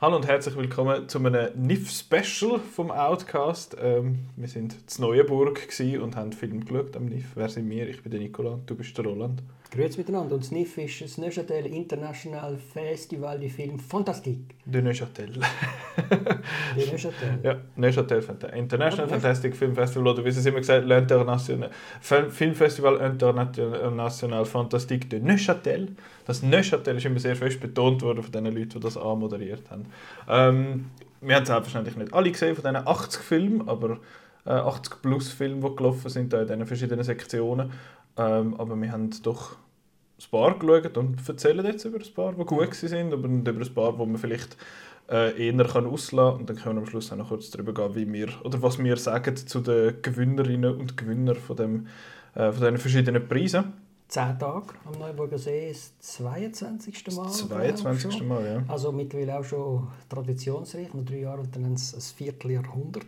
Hallo und herzlich willkommen zu einem NIF-Special vom Outcast. Ähm, wir sind in Neuenburg und haben Film geschaut am NIF. Wer sind wir? Ich bin der Nicola, du bist der Roland. Grüezi miteinander. Und das NIF ist das Neuchâtel International Festival de Film Fantastique. De Neuchâtel. de Neuchâtel. Ja, Neuchâtel International ja, Fantastic Film Festival oder wie sie es immer gesagt L'International Filmfestival International Fantastique de Neuchâtel. Das Neuchâtel ist immer sehr fest betont worden von den Leuten, die das anmoderiert haben. Ähm, wir haben selbstverständlich nicht alle gesehen von diesen 80 Filmen, aber äh, 80 plus Filme, die gelaufen sind in diesen verschiedenen Sektionen. Ähm, aber wir haben doch ein paar geschaut und erzählen jetzt über ein paar, die gut sind, aber nicht über ein paar, die man vielleicht äh, eher kann auslassen kann. Und dann können wir am Schluss auch noch kurz darüber gehen, wie wir, oder was wir sagen zu den Gewinnerinnen und Gewinnern von, dem, äh, von diesen verschiedenen Preisen. Zehn Tage am Neuburger See ist das 22. Mal. Das 22. Mal, ja. Also mittlerweile auch schon traditionsreich, noch drei Jahre und dann ein Vierteljahrhundert.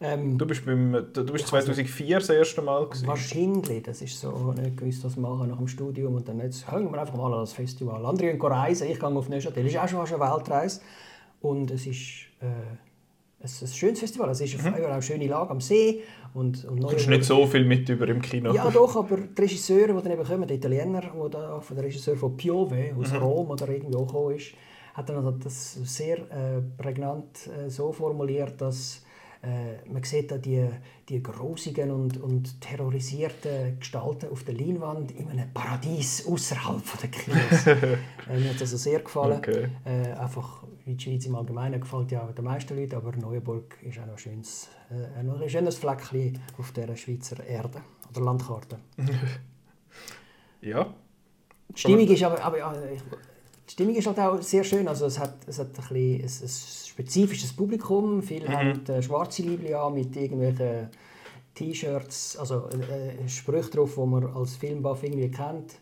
Ähm, du bist, beim, du bist 2004 das erste Mal gewesen. Wahrscheinlich, das ist so, nicht gewusst, was machen nach dem Studium und dann jetzt hängen wir einfach mal an das Festival. Andere gehen reisen, ich gehe auf Neuchâtel. Das ist auch schon eine Weltreise und es ist äh, ein, ein schönes Festival. Es ist mhm. eine schöne Lage am See und, und du kriegst nicht so viel mit über im Kino. Ja doch, aber die Regisseure, die dann eben kommen, die Italiener, der da von der Regisseur von Piove aus mhm. Rom oder irgendwie auch gekommen ist, hat dann das sehr äh, prägnant äh, so formuliert, dass äh, man sieht da die, die grusigen und, und terrorisierten Gestalten auf der Leinwand in einem Paradies außerhalb der Kinos. äh, mir hat das also sehr gefallen. Okay. Äh, einfach, wie die Schweiz im Allgemeinen gefällt ja den meisten Leuten, aber Neuenburg ist auch noch ein schönes, äh, ein schönes Fleckchen auf der Schweizer Erde oder Landkarte. ja. Die Stimmung ist aber, aber ich, die Stimmung ist halt auch sehr schön. Also es hat, es hat ein, bisschen, ein, ein spezifisches Publikum. Viele mhm. haben äh, schwarze Liebling an mit irgendwelchen T-Shirts, also äh, Sprüche drauf, die man als Filmbuff irgendwie kennt.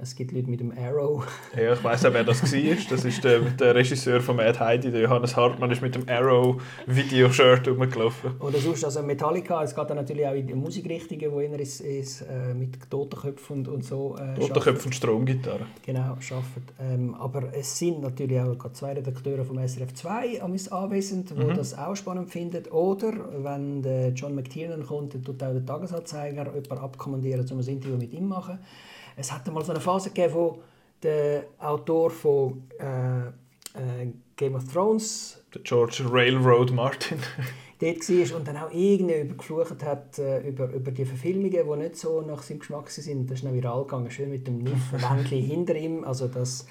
Es gibt Leute mit dem Arrow. Ja, ich weiß auch, wer das war. Das ist der, der Regisseur von Mad Heidi, der Johannes Hartmann, ist mit dem Arrow Videoshirt rumgelaufen. Oder sonst, also Metallica, es geht dann natürlich auch in die Musikrichtungen, wo einer ist, ist äh, mit Totenköpfen und, und so äh, Totenköpfen und Stromgitarre. Genau, arbeitet. Ähm, aber es sind natürlich auch zwei Redakteure vom SRF 2 anwesend, die mhm. das auch spannend finden. Oder, wenn der John McTiernan kommt, dann tut auch der Tagesanzeiger jemanden abkommandieren, um ein Interview mit ihm zu machen. Es hat mal so eine Phase gegeben, wo der Autor von äh, äh, Game of Thrones, der George Railroad Martin, dort war und dann auch irgendwie geflucht hat äh, über, über die Verfilmungen, die nicht so nach seinem Geschmack sind. Das ist dann viral gegangen, schön mit dem Niff-Wändchen hinter ihm. Also das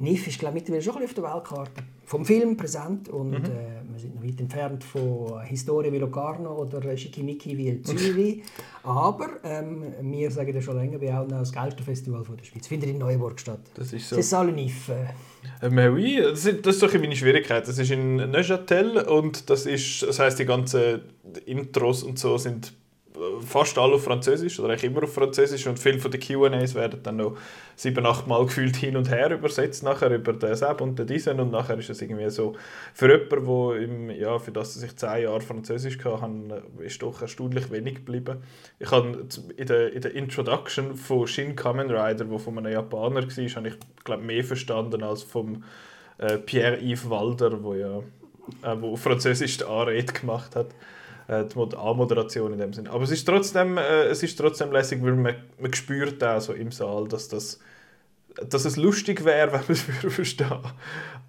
Niff ist glaube ich, mittlerweile schon ein auf der Weltkarte vom Film präsent und mhm. äh, wir sind noch weit entfernt von Historia wie Locarno oder Schickimicki wie Zürich. Aber ähm, wir sagen ja schon länger, wir haben das Gelterfestival von der Schweiz. Findet in Neuburg statt. Das ist so. C'est ça le Nif. Äh, mais oui, das ist, das ist doch meine Schwierigkeit. Das ist in Neuchâtel und das ist, das heißt die ganzen Intros und so sind fast alle auf Französisch oder eigentlich immer auf Französisch und viele von den Q&As werden dann noch sieben, acht Mal gefühlt hin und her übersetzt, nachher über den Sepp und den Diesen und nachher ist es irgendwie so, für jemanden, wo im, ja, für das ich zehn Jahre Französisch hatte, ist doch erstaunlich wenig geblieben. Ich habe in der, in der Introduction von Shin Kamen Rider, wo von einem Japaner war, habe ich glaube mehr verstanden als vom äh, Pierre-Yves Walder, wo ja äh, wo Französisch die Anrede gemacht hat äh, die Anmoderation in dem Sinn. Aber es ist trotzdem, äh, es ist trotzdem lässig, weil man, man spürt auch so im Saal, dass das dass es lustig wäre, wenn man es verstehen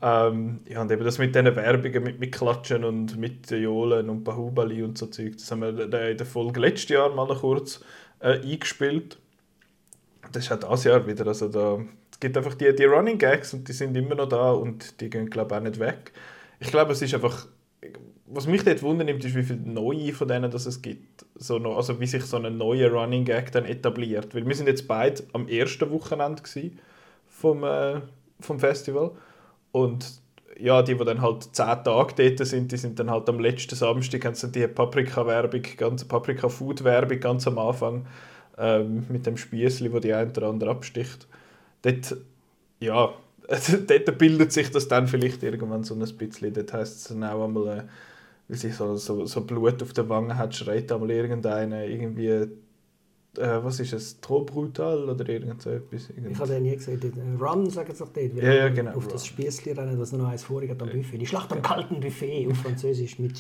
ähm, ja, und eben das mit diesen Werbungen, mit, mit Klatschen und mit Jolen und Bahubali und so Zeug, das haben wir in der Folge letztes Jahr mal noch kurz äh, eingespielt. Das ist auch dieses Jahr wieder, also da, es gibt einfach die, die Running Gags und die sind immer noch da und die gehen glaube ich auch nicht weg. Ich glaube, es ist einfach was mich dort wundernimmt, ist, wie viele neue von denen das es gibt. So noch, also wie sich so ein neuer Running Gag dann etabliert. Weil wir sind jetzt beide am ersten Wochenende vom, äh, vom Festival. Und ja, die, die dann halt zehn Tage dort sind, die sind dann halt am letzten Samstag, haben sie die Paprika-Werbung, ganze Paprika-Food-Werbung ganz am Anfang ähm, mit dem Spießli, wo die ein oder andere absticht. Dort, ja, dort bildet sich das dann vielleicht irgendwann so ein bisschen. Dort heisst es dann auch einmal, äh, wie sich so, so, so Blut auf der Wange hat, schreit einmal irgendeiner irgendwie, äh, was ist es, trop brutal oder irgend so etwas. Irgend. Ich habe den nie gesehen. Run, sagen sie doch dort. Ja, ja, genau. Auf das Spießchen rennen, das noch eins vorher am Buffet. Die Schlacht am kalten Buffet auf Französisch mit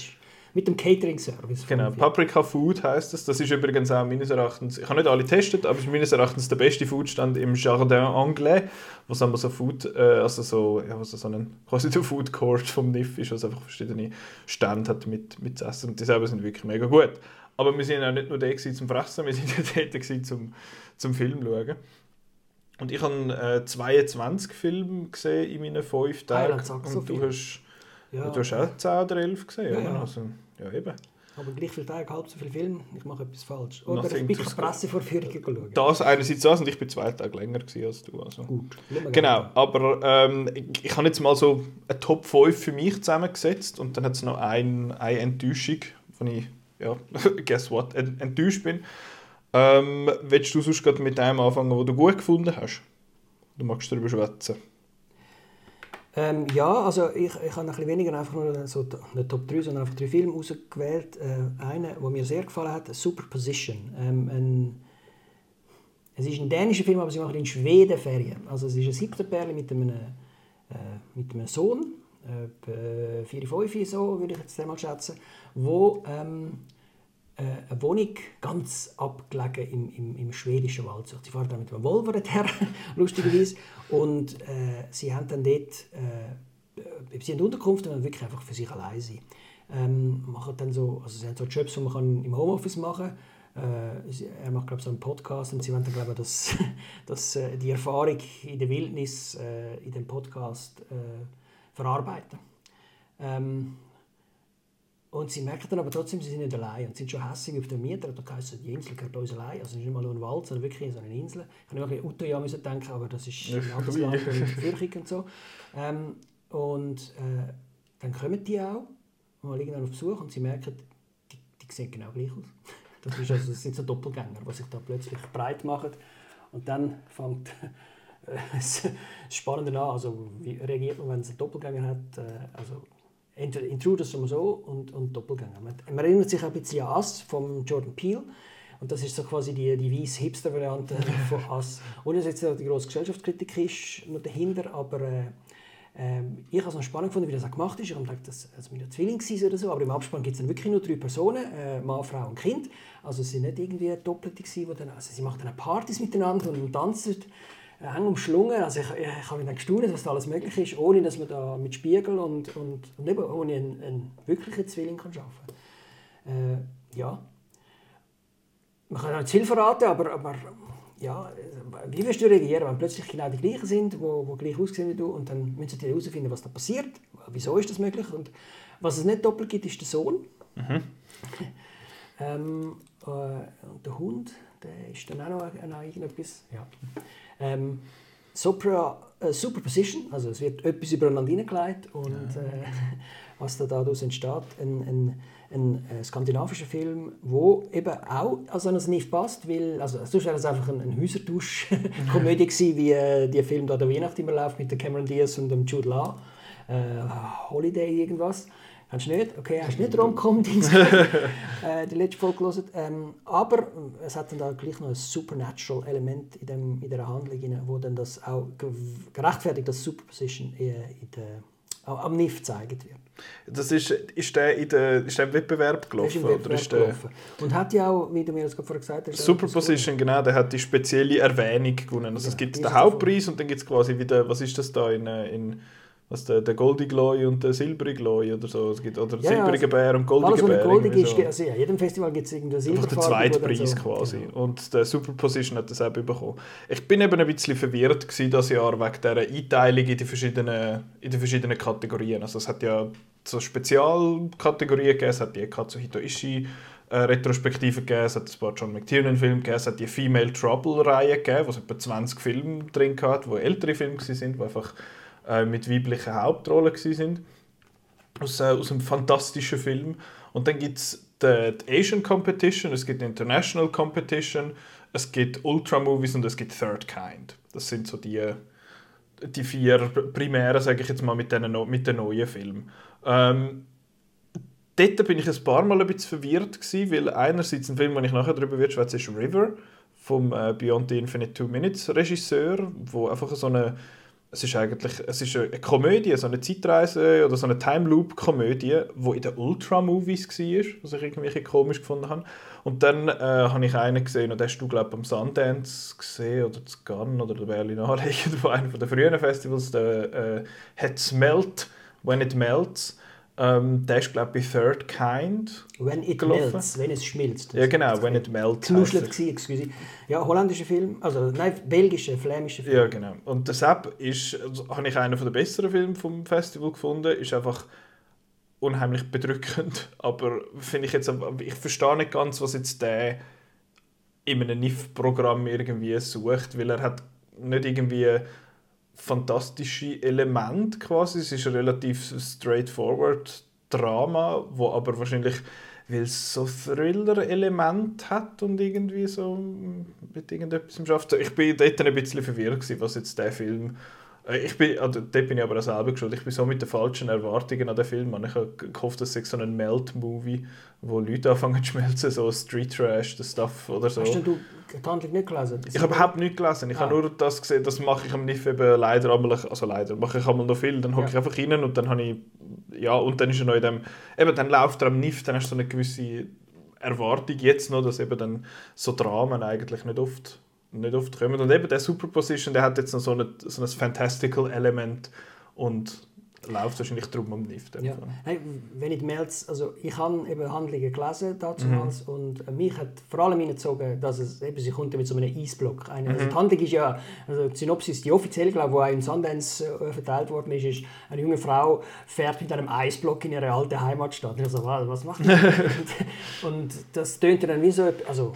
mit dem Catering-Service. Genau, Paprika Food heißt es. Das. das ist übrigens auch meines Erachtens, ich habe nicht alle getestet, aber es ist meines Erachtens der beste Foodstand im Jardin Anglais, wo es so Food, äh, also so, ja, was so ein, quasi der Food Court vom NIF ist, was einfach verschiedene Stände hat mit, mit Essen und die selber sind wirklich mega gut. Aber wir sind auch nicht nur da zum Fressen, wir sind auch dort zum, zum Film schauen. Und ich habe äh, 22 Filme gesehen in meinen fünf Tagen. Ah, und so du hast ja. Du hast auch 10 oder 11 gesehen, ja, ja. Also, ja eben. Aber gleich viele Tage, halb so viele Filme, ich mache etwas falsch. Oder Nothing ich bin Pressevorführungen schauen. Das einerseits das und ich bin zwei Tage länger als du. Also. Gut. Genau, aber ähm, ich, ich habe jetzt mal so eine Top 5 für mich zusammengesetzt und dann hat es noch ein, eine Enttäuschung, wo ich, ja, guess what, enttäuscht bin. Ähm, willst du sonst gerade mit dem anfangen, was du gut gefunden hast? Du magst darüber schwätzen. Ähm, ja, also ich, ich habe ein bisschen weniger einfach nur so eine Top 3, sondern einfach drei Filme ausgewählt. Äh, einen, der mir sehr gefallen hat, Superposition. Ähm, ein, es ist ein dänischer Film, aber sie machen in Schweden Ferien. Also es ist ein siebter Perle mit einem, äh, mit einem Sohn, äh, 4, 5 so würde ich jetzt mal schätzen, wo ähm, äh, eine Wohnung ganz abgelegen im, im, im schwedischen Wald. Sie fahren dann mit einem Volvo her, lustigerweise. Und äh, sie haben dann dort äh, äh, sie haben Unterkunft und wirklich einfach für sich allein sein. Ähm, machen dann so, also sie haben so Jobs, die man kann im Homeoffice machen kann. Äh, er macht glaube so einen Podcast und sie wollen dann glaube dass, dass äh, die Erfahrung in der Wildnis äh, in dem Podcast äh, verarbeiten. Ähm, und sie merken dann aber trotzdem, sie sind nicht allein und sind schon hässlich auf den Mieter. Da heisst die Insel gehört uns allein. Also nicht mal nur ein Wald, sondern wirklich so eine Insel. Ich habe an Utøya müssen denken, aber das ist ein anderes Land, Fürchig und so. Ähm, und äh, dann kommen die auch, mal irgendwann auf Besuch und sie merken, die, die sehen genau gleich aus. Das, ist also, das sind so Doppelgänger, die sich da plötzlich breit machen. Und dann fängt das Spannende an. Also, wie reagiert man, wenn es einen Doppelgänger hat? Äh, also, entweder Intruders so und, und Doppelgänger. Man, man, erinnert sich ein bisschen an Us von Jordan Peele. Und das ist so quasi die, die weiss Hipster-Variante von Us. Ohne dass jetzt die grosse Gesellschaftskritik ist noch dahinter, aber äh, äh, ich habe es noch spannend gefunden, wie das auch gemacht ist. Ich habe gedacht, dass es mit Zwilling oder so, aber im Abspann gibt es dann wirklich nur drei Personen, äh, Mann, Frau und Kind. Also es sind nicht irgendwie Doppelte gewesen, dann, also sie machen dann Partys miteinander und tanzen eng umschlungen. Also ich, ich habe dann gestaunt, was da alles möglich ist, ohne dass man da mit Spiegel und, und, und eben ohne einen, einen wirklichen Zwilling kann arbeiten kann. Äh, ja. Man kann auch nicht viel verraten, aber, aber ja, wie wirst du reagieren, wenn plötzlich genau die gleichen sind, die wo, wo gleich aussehen wie du und dann müssen sie herausfinden, was da passiert, wieso ist das möglich und was es nicht doppelt gibt, ist der Sohn. Mhm. ähm, äh, und der Hund, der ist dann auch noch, noch irgendetwas. Ja. Ähm, Supra, äh, Superposition, also es wird etwas übereinander hineingelegt und äh, was da daraus entsteht, ein, ein, ein, ein, skandinavischer Film, wo eben auch also an nicht passt, weil also sonst wäre es einfach ein, ein Häusertausch-Komödie gewesen, wie äh, der Film da der Weihnacht immer läuft mit der Cameron Diaz und dem Jude Law, äh, Holiday irgendwas. Hast du nicht? Okay, hast du nicht Rom-Com-Dings äh, die letzte Folge gelesen. Ähm, aber es hat dann da gleich noch ein Supernatural-Element in, dem, in dieser Handlung, rein, wo dann das auch gerechtfertigt, das Superposition in, in der, am NIF gezeigt wird. Das ist, ist, der in der, ist der im Wettbewerb gelaufen? Ist im Wettbewerb oder ist der... gelaufen. Und hat ja auch, wie du mir das vorher gesagt hast... Superposition, genau, der hat die spezielle Erwähnung gewonnen. Also ja, es gibt den Hauptpreis und dann gibt es quasi wieder, was ist das da in... in was der, der Goldige Glory und der Silbrige Glory oder so. Es gibt, oder ja, Silbrige also, Bär und Goldige Bär. Goldige ist, so. also ja, jedem Festival gibt es irgendeinen Silberfarbe. der zweite Preis so. quasi. Genau. Und der Superposition hat das auch bekommen. Ich bin eben ein bisschen verwirrt dieses Jahr wegen dieser Einteilung in die verschiedenen, in die verschiedenen Kategorien. Also es hat ja so Spezialkategorien gegeben, es hat die Katsuhito Ishii äh, Retrospektive gegeben, es hat ein paar John McTiernan-Filme gegeben, es hat die Female Trouble-Reihe gegeben, wo es etwa 20 Filme drin hatte, die ältere Filme waren, die einfach äh, mit weiblichen Hauptrollen sind aus, äh, aus einem fantastischen Film. Und dann gibt es die, die, Asian Competition, es gibt die International Competition, es gibt Ultra Movies und es gibt Third Kind. Das sind so die, die vier Primären, sage ich jetzt mal, mit, den, mit den neuen Filmen. Ähm, dort bin ich ein paar Mal ein bisschen verwirrt gewesen, weil einerseits ein Film, den ich nachher darüber werde schwätzen, ist River vom äh, Beyond the Infinite Two Minutes Regisseur, wo einfach so eine es ist eigentlich es ist eine Komödie, so eine Zeitreise oder so eine Time Loop Komödie, wo in den Ultra Movies war, was ich irgendwie komisch gefunden habe. Und dann äh, habe ich einen gesehen, und den hast du glaube am Sundance gesehen oder zu Cannes oder der Berlinale, irgendwo einer von den frühen Festivals, der äh, «It Smelt When It Melts». Ähm, der ist, glaube ich, bei Third Kind. When it gelaufen. melts, wenn es schmilzt. Ja, genau, When it melts. Knuschelt war, excuse. Ja, holländischer Film, also nein, belgischer, flämischer Film. Ja, genau. Und deshalb ist, also, habe ich einen der besseren Filme vom Festival gefunden. Ist einfach unheimlich bedrückend. Aber finde ich jetzt, ich verstehe nicht ganz, was jetzt der in einem NIF-Programm irgendwie sucht, weil er hat nicht irgendwie fantastische Element quasi. Es ist ein relativ straightforward Drama, wo aber wahrscheinlich weil es so Thriller-Element hat und irgendwie so mit irgendetwas schafft. Ich bin dort ein bisschen verwirrt was jetzt der Film ich bin, also, dort bin ich aber auch selber geschuld. Ich bin so mit den falschen Erwartungen an den Film. Ich habe gehofft, es sei so ein Melt-Movie, wo Leute anfangen zu schmelzen, so Street Trash, das Stuff oder so. Hast du die Handlung nicht gelesen? ich habe überhaupt nicht gelesen. Ich ah. habe nur das gesehen, das mache ich am NIF eben leider einmal, also leider, mache ich einmal noch viel, dann hocke ja. ich einfach rein und dann habe ich, ja, und dann ist er noch in dem, eben dann läuft er am NIF, dann hast du so eine gewisse Erwartung jetzt noch, dass eben dann so Dramen eigentlich nicht oft nicht oft kommen. Und eben der Superposition, der hat jetzt noch so, eine, so ein Fantastical Element und läuft wahrscheinlich drum um Lift. Ja. Hey, wenn ich Melz, also ich habe eben Handlungen gelesen damals mhm. und mich hat vor allem hineingezogen, dass es eben, sie kommt mit so einem Eisblock. Eine, also mhm. also die Handlung ist ja, also die Synopsis, die offiziell, glaube ich, auch in Sundance äh, verteilt worden ist, ist, eine junge Frau fährt mit einem Eisblock in ihre alte Heimatstadt. Und ich so, was macht die? und das tönt dann wie so, also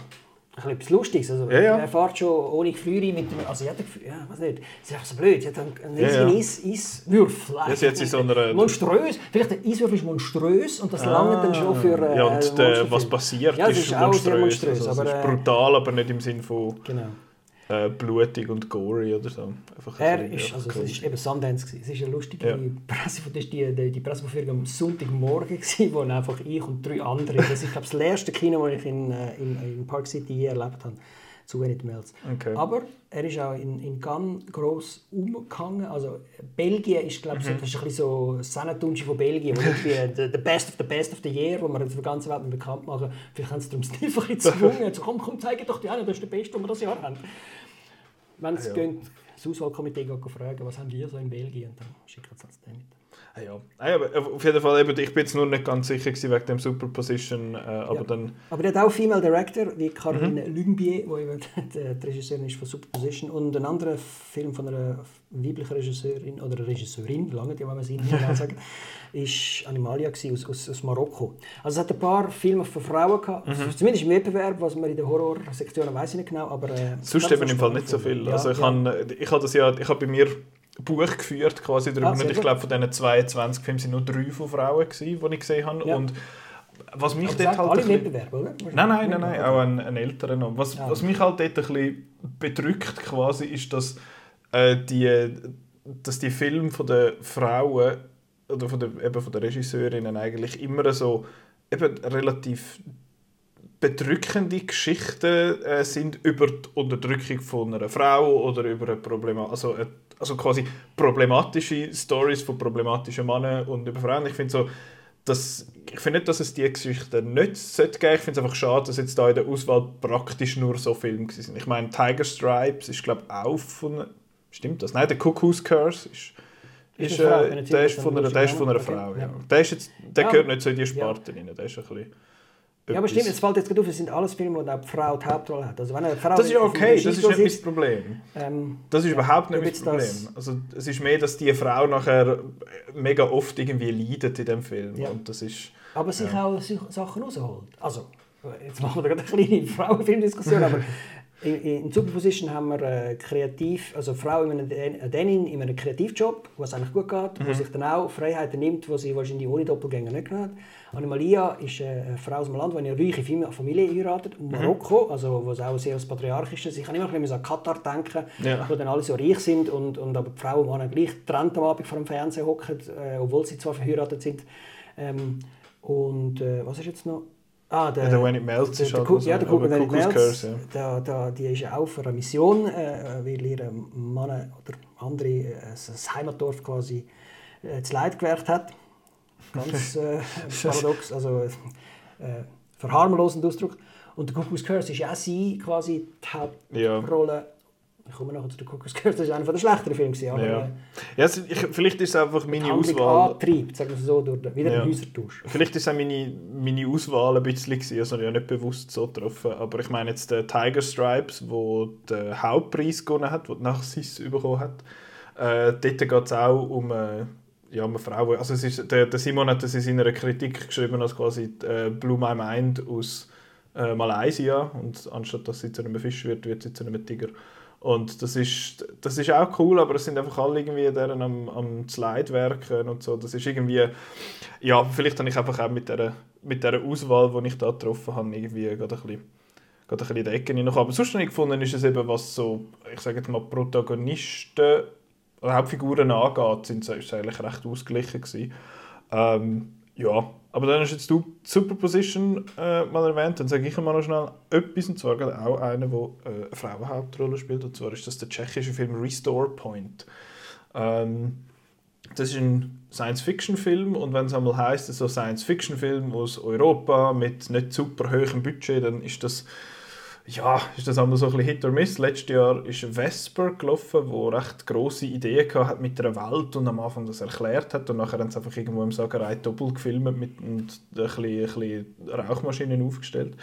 etwas Lustiges. Also, ja, ja. Er fährt schon ohne Gefriere mit dem. Also, hatte ja, weiß nicht. Es ist einfach so blöd. Sie hat einen riesigen ja, Eis, Eiswürfel. Ja, sie hat so einer... Monströs. Vielleicht der Eiswürfel ist monströs und das ah, lange dann schon für. Äh, ja, und der, was passiert, ja, ist, ist monströs. monströs also, aber, ist brutal, aber nicht im Sinn von. Genau äh, blutig und gory oder so. Einfach er ist, also es ist eben Sundance gewesen. Es ist eine lustige ja. Presse, das die, die, die Pressevorführung am Sonntagmorgen gewesen, wo einfach ich und drei andere, das ist glaube das letzte Kino, das ich in, äh, in, in Park City je erlebt habe, zu Wenit Mills. Okay. Aber er ist auch in, in Cannes gross umgegangen. Also Belgien ist glaube ich mhm. so, das ist ein bisschen so von Belgien, wo irgendwie the, the best of the best of the year, wo wir auf der ganzen Welt bekannt machen. Vielleicht haben sie darum nicht einfach gezwungen. so, komm, komm, zeig doch die einen, das ist der Beste, den wir das Jahr haben. Wenn sie ah, ja. das Auswahlkomitee fragen, was haben wir so in Belgien, dann schickt es das mit. Ah, ja. Ah, auf jeden Fall, eben, ich bin jetzt nur nicht ganz sicher gewesen wegen dem Superposition, äh, aber ja. dann... Aber der hat auch Female Director, wie Caroline mhm. Lumbier, die, die Regisseurin ist von Superposition, und ein anderer Film von einer weiblichen Regisseurin, oder Regisseurin, lange, die wollen wir sie nicht sagen, ist Animalia aus, aus, aus Marokko. Also es hat ein paar Filme von Frauen gehabt, mhm. zumindest im Wettbewerb, was man in der Horrorsektion weiß ich nicht genau, aber... Äh, Sonst eben im Fall nicht so viel. Ja, also ich ja. habe ich hab das ja, ich habe bei mir Buch geführt quasi darüber. Ah, und ich glaube, von diesen 22 Filmen sind nur drei von Frauen, gewesen, die ich gesehen habe. Ja. Und was mich dort halt alle Wettbewerbe, oder? Nein, nein, nein, nein, auch ein, ein älterer noch. Was, ja. was mich halt dort ein bisschen bedrückt quasi, ist, dass, äh, die, dass die Filme von den Frauen oder von der, eben von den Regisseurinnen eigentlich immer so eben relativ bedrückende Geschichten äh, sind über die Unterdrückung von einer Frau oder über ein Problem, also, äh, also quasi problematische Stories von problematischen Männern und über Frauen. Ich finde so, dass, ich finde nicht, dass es diese Geschichten nicht sollte geben. Ich finde es einfach schade, dass jetzt da in der Auswahl praktisch nur so Filme sind. Ich meine, Tiger Stripes ist glaube ich auch von, stimmt das? Nein, der Cuckoo's Curse ist ist, äh, der, ist von einer, der ist von einer Frau. Ja. Der, ist jetzt, der gehört nicht zu in die Sparte ja. rein. Der ist ein bisschen ja, aber stimmt, es fällt jetzt gerade auf, es sind alles Filme, wo die Frau die Hauptrolle hat. Also wenn eine Frau das ist okay, das ist nicht das Problem. Ähm, das ist ja, überhaupt nicht das Problem. Also, es ist mehr, dass die Frau nachher mega oft irgendwie leidet in dem Film. Ja. Und das ist, aber sich ja. auch Sachen rausholt. Also, jetzt machen wir gerade eine kleine Frauenfilmdiskussion, aber In, in Superposition haben wir äh, kreativ, also eine Frau, in einem, eine Dänin in einem Kreativjob, was eigentlich gut geht, mhm. die sich dann auch Freiheiten nimmt, die sie wahrscheinlich ohne Doppelgänger nicht genommen hat. Annemalia ist äh, eine Frau aus dem Land, die eine reiche Familie heiratet, in Marokko, mhm. also was auch sehr als patriarchisch ist. Ich kann immer ein bisschen an Katar denken, ja. wo dann alle so reich sind und, und aber die Frau und Mann gleich getrennt am Abend vor dem Fernsehen hocken, äh, obwohl sie zwar verheiratet sind. Ähm, und äh, was ist jetzt noch? Ah, der, ja, When It Melts der, ist halt Ja, der When It Melts, Curse, ja. da, da, die ist ja auch für eine Mission, äh, weil ihr Mann oder andere äh, das Heimatdorf quasi äh, zu Leid gewährt hat. Ganz äh, paradox, also äh, verharmlosender Ausdruck. Und der Cuckoo's Curse ist ja auch sie quasi die Hauptrolle. Ich komme nachher zu den Cuckoo's Curse, das war einer der schlechteren Filme. Aber, ja. Äh, ja, ich, vielleicht ist es einfach meine Auswahl... antreibt, sagen wir so, durch, wieder ja. einen Häusertausch. Vielleicht ist es auch meine, meine Auswahl ein bisschen gewesen, also ja nicht bewusst so getroffen. Aber ich meine jetzt den Tiger Stripes, wo den Hauptpreis gewonnen hat, den Narciss bekommen hat. Äh, dort geht es auch um... Äh, ja, eine Frau, also es ist, der, der Simon hat das in seiner Kritik geschrieben als quasi äh, Blue My Mind aus äh, Malaysia und anstatt dass sie zu einem Fisch wird, wird sie zu einem Tiger. Und das ist, das ist auch cool, aber es sind einfach alle irgendwie deren am, am Slide werken und so. Das ist irgendwie, ja, vielleicht habe ich einfach auch mit dieser, mit dieser Auswahl, die ich da getroffen habe, irgendwie gerade ein bisschen, gerade ein bisschen die Ecke. Aber sonst habe ich gefunden, ist es eben, was so, ich sage jetzt mal, Protagonisten oder Hauptfiguren angeht, sind es eigentlich recht ausgeglichen gewesen. Ähm, ja, aber dann hast jetzt du Superposition äh, mal erwähnt, dann sage ich mal noch schnell etwas, und zwar auch einer, der äh, eine Frauenhauptrolle spielt, und zwar ist das der tschechische Film Restore Point. Ähm, das ist ein Science-Fiction-Film und wenn es einmal heisst, so Science-Fiction-Film aus Europa mit nicht super hohem Budget, dann ist das ja, ist das einmal so ein bisschen Hit or Miss. Letztes Jahr ist Vesper gelaufen, wo recht grosse Ideen hat mit der Welt und am Anfang das erklärt hat und nachher haben sie einfach irgendwo im Sagerei doppelt gefilmt mit, und ein bisschen, ein bisschen Rauchmaschinen aufgestellt.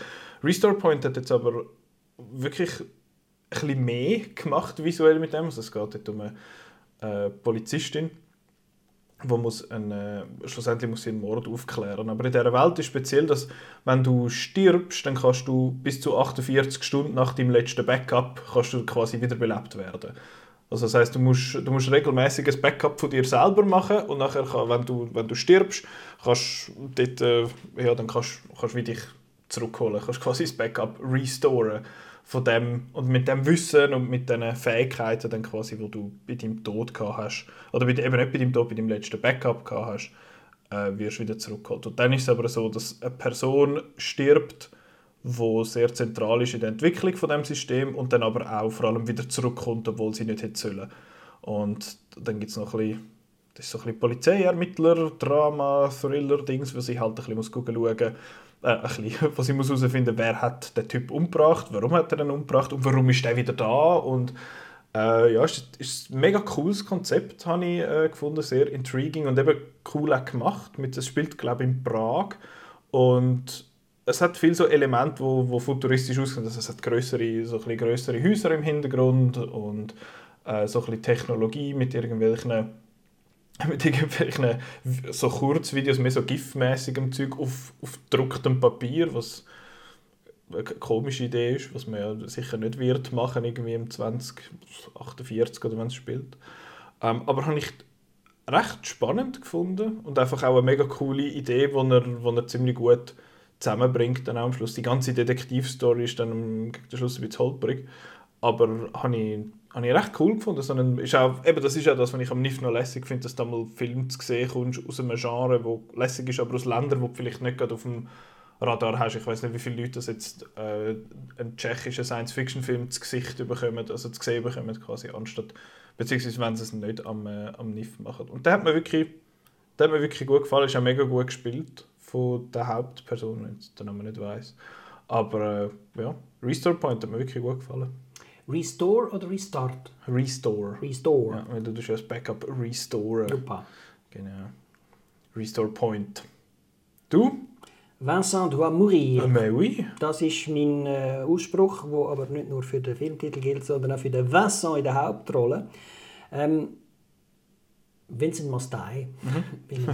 Restore Point hat jetzt aber wirklich ein bisschen mehr gemacht visuell mit dem. Also es geht dort um eine äh, Polizistin, wo muss ein, äh, schlussendlich muss sie einen Mord aufklären. Aber in dieser Welt ist speziell, dass wenn du stirbst, dann kannst du bis zu 48 Stunden nach deinem letzten Backup kannst du quasi wiederbelebt werden. Also das heißt, du musst, du musst regelmäßig ein Backup von dir selber machen und nachher, kann, wenn, du, wenn du stirbst, kannst dort, äh, ja, dann kannst, kannst du dich zurückholen, kannst quasi das Backup restoren von dem und mit dem Wissen und mit den Fähigkeiten, dann quasi, wo du bei deinem Tod gehabt hast, oder bei, eben nicht bei deinem Tod, bei deinem letzten Backup gehabt hast, äh, wirst du wieder zurückgeholt. Und dann ist es aber so, dass eine Person stirbt, wo sehr zentral ist in der Entwicklung von dem System und dann aber auch vor allem wieder zurückkommt, obwohl sie nicht hätte sollen. Und dann gibt es noch ein bisschen, das ist so ein bisschen Polizeiermittler, Drama, Thriller-Dings, wo ich halt ein bisschen muss schauen muss, äh, ein bisschen, was ich muss herausfinden, wer hat den Typ umgebracht, warum hat er ihn umgebracht und warum ist er wieder da und äh, ja, ist, ist ein mega cooles Konzept, habe ich äh, gefunden, sehr intriguing und eben cool auch gemacht. Mit, es spielt, glaube ich, in Prag und es hat viele so Elemente, wo, wo futuristisch aussehen. Also es hat größere, so ein größere Häuser im Hintergrund und äh, so ein bisschen Technologie mit irgendwelchen mit irgendwelchen so Kurzvideos, mehr so GIF-mäßigem Zeug auf, auf gedrucktem Papier, was eine komische Idee ist, was man ja sicher nicht wird machen, irgendwie im 2048 oder wenn es spielt. Ähm, aber habe ich recht spannend gefunden und einfach auch eine mega coole Idee, die er, wo er ziemlich gut zusammenbringt dann am Schluss. Die ganze Detektivstory ist dann den Schluss ein bisschen holprig, aber habe ich habe ich recht cool gefunden. Sondern ist auch, eben, das ist ja das, was ich am NIF noch lässig finde, dass du mal Filme zu sehen kommst aus einem Genre, der lässig ist, aber aus Ländern, wo du vielleicht nicht gerade auf dem Radar hast. Ich weiß nicht, wie viele Leute das jetzt äh, einen tschechischen Science-Fiction-Film zu Gesicht bekommen, also zu sehen bekommen quasi, anstatt, beziehungsweise wenn sie es nicht am, äh, am NIF machen. Und der hat mir wirklich, der hat mir wirklich gut gefallen, ist auch mega gut gespielt von der Hauptperson, wenn ich den Namen nicht weiß. Aber äh, ja, Restore Point hat mir wirklich gut gefallen. Restore oder Restart? Restore. Restore. Ja, wenn du das als Backup Restore. Super. Genau. Restore Point. Du? Vincent doit mourir. Mais oui. Das ist mein äh, Ausspruch, der aber nicht nur für den Filmtitel gilt, sondern auch für den Vincent in der Hauptrolle. Ähm, Vincent Mastai, mhm. wie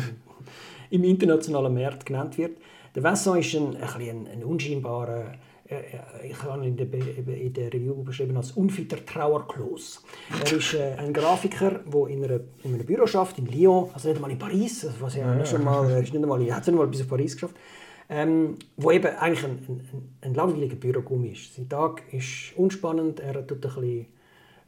im internationalen Markt genannt wird. Der Vincent ist ein, ein, ein, ein unscheinbarer ich habe ihn in der, in Review beschrieben als unfitter Trauerklos. Er ist äh, ein Grafiker, der in, einer, in einem Büro schafft in Lyon, also nicht einmal in Paris, also was ja, ja. schon mal, er ist nicht einmal, er hat es nicht einmal bis auf Paris geschafft, ähm, wo eben eigentlich ein, ein, ein langweiliger Bürogummi ist. Sein Tag ist unspannend, er tut ein bisschen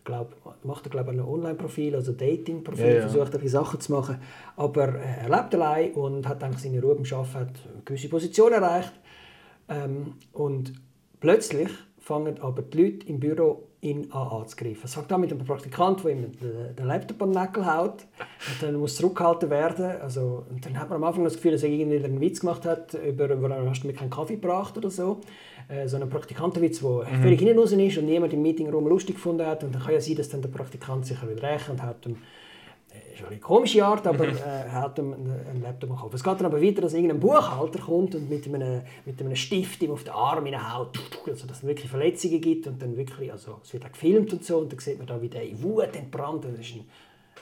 glaub, macht er glaube ein Online-Profil, also Dating-Profil, ja, ja. versucht ein Sachen zu machen, aber äh, er lebt allein und hat eigentlich seine Ruhe beim Arbeiten, hat eine gewisse Position erreicht ähm, und plötzlich fangen aber die Leute im Büro ihn an anzugreifen. Es fängt an mit einem Praktikant, der ihm den Laptop an den Nackel haut und dann muss zurückgehalten werden. Also, und dann hat man am Anfang das Gefühl, dass er irgendwie einen Witz gemacht hat, über, über hast du mir keinen Kaffee gebracht oder so. Äh, so einen Praktikantenwitz, der mhm. völlig hinten raus ist und niemand im Meetingraum lustig gefunden hat. Und dann kann ja sein, dass dann der Praktikant sich wieder rächt und hat ihm ist eine komische Art, aber äh, hat ihm einen Laptop gekauft. Es geht dann aber weiter, dass irgendein Buchhalter kommt und mit einem, mit einem Stift ihm auf den Arm haut, also dass es wirklich Verletzungen gibt und dann wirklich, also es wird auch gefilmt und so und dann sieht man da, wie der in Wut entbrannt und das ist ein,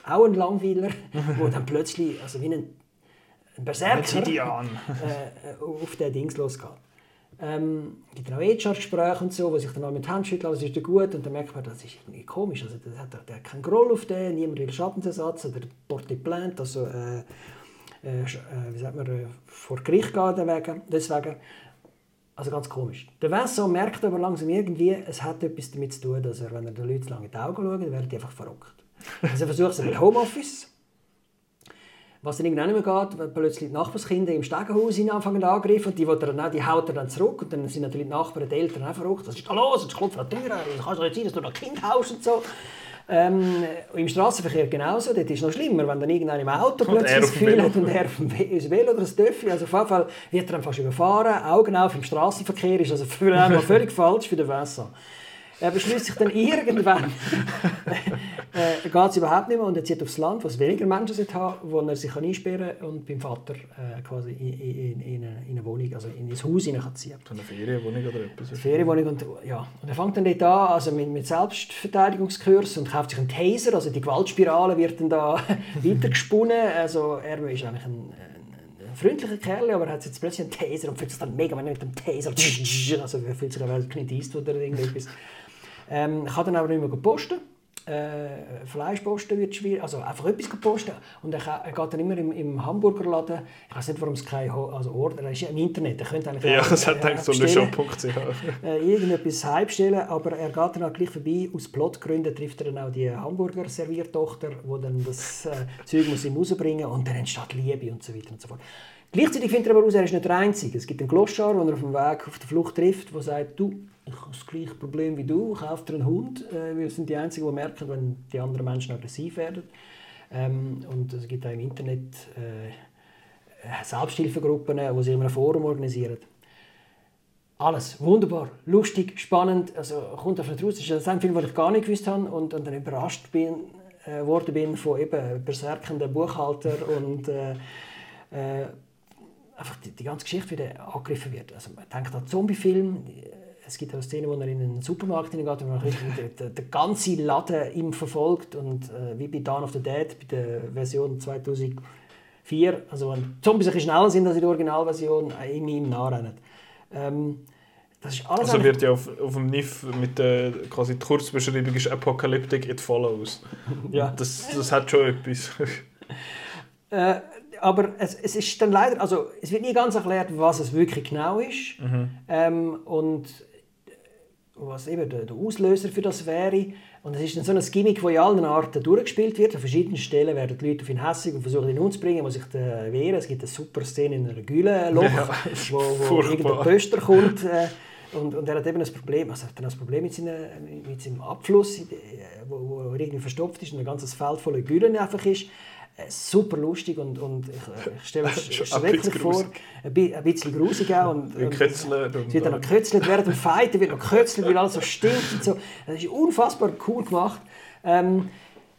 auch ein Langweiler, wo dann plötzlich, also wie ein, ein Berserker äh, auf den Dings losgeht. Ähm, dann auch HR-Gespräche und so, wo sich dann auch mit Handschütteln, alles ist gut und dann merkt man, das ist irgendwie komisch, also der hat, der hat keinen Groll auf den, niemand will Schadensersatz oder Porte Plainte, also äh, äh, äh, wie sagt man, äh, vor Gericht gehen deswegen. Also ganz komisch. Der Vincent merkt aber langsam irgendwie, es hat etwas damit zu tun, dass er, wenn er den Leuten lange in die Augen schaut, dann werden die einfach verrückt. Also er versucht es mit Homeoffice, was dann irgendwann nicht mehr geht, weil plötzlich die Nachbarskinder im Stegenhaus anfangen angreifen und die, die, dann, die haut er dann zurück und dann sind natürlich die Nachbarn, die Eltern auch verrückt. Was ist da los? Jetzt kommt von der Tür, es kann doch nicht sein, dass du noch Kind hast und so. Ähm, Im Straßenverkehr genauso, dort ist es noch schlimmer, wenn dann irgendeiner im Auto plötzlich das Gefühl hat und er auf dem Velo oder das Töffi, also auf jeden Fall wird er dann fast überfahren, Augen auf im Straßenverkehr ist also für einmal völlig falsch für den Wasser. Er beschließt sich dann irgendwann, äh, geht es überhaupt nicht mehr und er zieht aufs Land, wo es weniger Menschen haben, wo er sich einsperren kann und beim Vater äh, quasi in, in, in, eine, in, eine, Wohnung, also in ein Haus ziehen kann. Eine Ferienwohnung oder etwas? Eine Ferienwohnung und, ja. und er fängt dann dort an, also mit, mit Selbstverteidigungskurs und kauft sich einen Taser, also die Gewaltspirale wird dann da weitergesponnen. Also er ist eigentlich ein, freundlicher Kerl, aber er hat jetzt plötzlich einen Taser und fühlt sich dann mega, wenn er mit dem Taser, also er fühlt sich wie Clint Eastwood oder irgendetwas. Ähm, kann dann aber nicht mehr posten. Äh, Fleisch posten wird schwierig, also einfach etwas posten. Und er, er geht dann immer im, im Hamburgerladen, ich weiß nicht, warum es kein also Order, er ist ja im Internet, er könnte eigentlich Ja, es hat eigentlich so eine Shop.ch. Äh, irgendetwas heimstellen, aber er geht dann auch gleich vorbei, aus Plotgründen trifft er dann auch die Hamburger Serviertochter, die dann das äh, Zeug muss ihm rausbringen und dann entsteht Liebe und so weiter und so fort. Gleichzeitig findet er aber heraus, er ist nicht der Einzige. Es gibt einen Gloschar, den er auf dem Weg auf der Flucht trifft, der sagt, du, ich das gleiche Problem wie du, kauf dir einen Hund. Äh, wir sind die Einzigen, die merken, wenn die anderen Menschen aggressiv werden. Ähm, und es gibt auch im Internet äh, Selbsthilfegruppen, die sich in einem Forum organisieren. Alles wunderbar, lustig, spannend. Also kommt auf nicht raus. Das ist ein Film, den ich gar nicht gewusst habe und, und dann überrascht bin, äh, worden bin von eben berserkenden Buchhalter und äh, äh, einfach die, die, ganze Geschichte wieder angegriffen wird. Also man denkt an Zombiefilm, es gibt eine Szene, wo er in einen Supermarkt hineingeht und man den, den ganzen Laden ihm verfolgt und äh, wie bei Dawn of the Dead, bei der Version 2004, also wenn Zombies ein bisschen schneller sind als in der Originalversion, äh, in ihm nachrennen. Ähm, das ist alles also wird ja auf, auf dem NIF mit der quasi die Kurzbeschreibung ist Apocalyptic It Follows. ja. Das, das hat schon etwas. äh, aber es, es ist dann leider, also es wird nie ganz erklärt, was es wirklich genau ist. Mhm. Ähm, und was eben der, Auslöser für das wäre. Und es ist dann so ein Gimmick, das in allen Arten durchgespielt wird. An verschiedenen Stellen werden die Leute auf ihn hässig und versuchen ihn umzubringen, muss sich wehren. Es gibt eine super Szene in einem Gülenloch, ja, wo, wo irgendein Pöster kommt. Äh, und, und er hat eben ein Problem, also hat ein Problem mit, seiner, mit seinem Abfluss, wo, wo irgendwie verstopft ist und ein ganzes Feld voller Gülen einfach ist. Super lustig und, und ich, äh, ich stelle mir schrecklich vor, ein bisschen grusig auch. Und, und, und es wird dann noch gekötzelt, während dem Fighten wird noch gekötzelt, weil alles so stinkt und so. Das ist unfassbar cool gemacht. Ähm,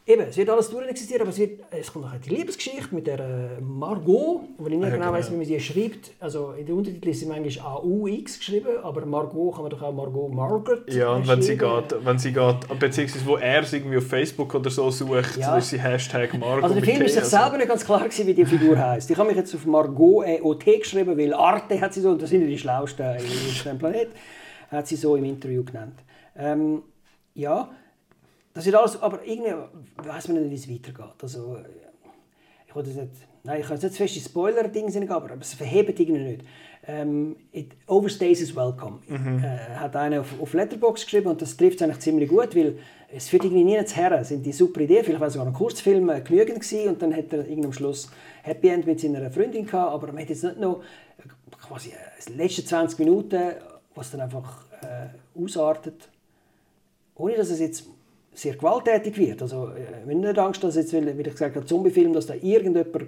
Eben, es wird alles existieren, aber es, wird, es kommt noch die Liebesgeschichte mit der äh, Margot, wo ich nicht ja, genau, genau weiß, wie man sie schreibt. Also in der Untertitel ist sie manchmal AUX geschrieben, aber Margot kann man doch auch Margot Margaret Ja, und wenn sie geht, wenn sie geht, beziehungsweise wo er es irgendwie auf Facebook oder so sucht, ja. ist sie Hashtag Margot. Also der Film ist sich also. selber nicht ganz klar gewesen, wie die Figur heißt. Ich habe mich jetzt auf Margot EOT geschrieben, weil Arte hat sie so, und das sind ja die Schlausten auf diesem Planeten. hat sie so im Interview genannt. Ähm, ja, das ist alles, aber irgendwie weiß man nicht, wie es weitergeht. Also, ich wollte nicht, nein, ich kann jetzt nicht feste Spoiler-Ding aber es verhebt irgendwie nicht. Ähm, it overstays is welcome. Mhm. Äh, hat einer auf, auf Letterbox geschrieben und das trifft es eigentlich ziemlich gut, weil es führt irgendwie nie ins Herren. sind die super Idee, vielleicht war sogar ein Kurzfilm äh, genügend gewesen und dann hat er irgendwie am Schluss Happy End mit seiner Freundin gehabt, aber man hat jetzt nicht noch äh, quasi äh, die letzten 20 Minuten, was dann einfach äh, ausartet, ohne dass es jetzt sehr gewalttätig wird. Also, äh, wenn nicht Angst, dass jetzt, wie ich gesagt habe, Zombiefilm, dass da irgendjemand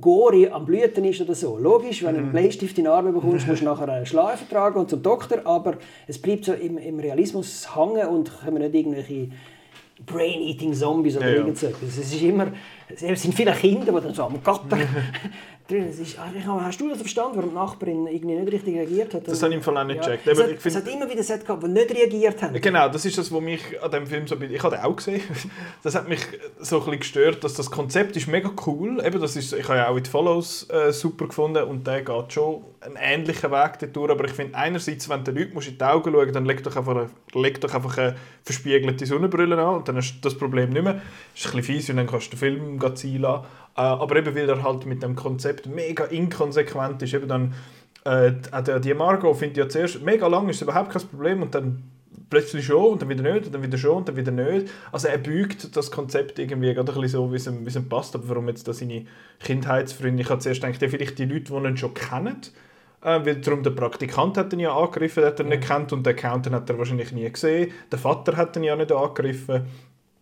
Gori am Blüten ist oder so. Logisch, wenn du einen mhm. Bleistift in den Arm bekommst, musst du nachher einen Schleifen tragen und zum Doktor, aber es bleibt so im, im Realismus hängen und können nicht irgendwelche Brain-Eating-Zombies oder ja, irgend so Es ist immer, es sind viele Kinder, die dann so am Gatter drin. Es ist, hast du das verstanden, warum die Nachbarin irgendwie nicht richtig reagiert hat? Das habe ich im Fall auch nicht gecheckt. Ja. Es, hat, es hat immer wieder Sätze gehabt, die nicht reagiert haben. Genau, das ist das, was mich an dem Film so... Ich habe den auch gesehen. Das hat mich so ein bisschen gestört, dass das Konzept ist mega cool. Eben, das ist, ich habe ja auch «It Follows» äh, super gefunden und der geht schon einen ähnlichen Weg durch. Aber ich finde einerseits, wenn du Leuten in die Augen schauen dann leg doch einfach, eine, leg doch einfach eine verspiegelte Sonnenbrille an und dann hast du das Problem nicht mehr. Das ist ein bisschen fies und dann kannst du den Film ziehen lassen. Äh, aber eben, weil er halt mit dem Konzept mega inkonsequent ist, eben dann äh, die Margot findet ja zuerst, mega lang ist es überhaupt kein Problem und dann plötzlich schon und dann wieder nicht und dann wieder schon und dann wieder nicht. Also er bügt das Konzept irgendwie gerade ein bisschen so, wie es ihm, wie es ihm passt. Aber warum jetzt da seine Kindheitsfreunde? Ich habe zuerst gedacht, vielleicht die Leute, die ihn schon kennen. Äh, weil darum der Praktikant hat ihn ja angegriffen, hat er nicht kennt und der Accountant hat er wahrscheinlich nie gesehen. Der Vater hat ihn ja nicht angegriffen.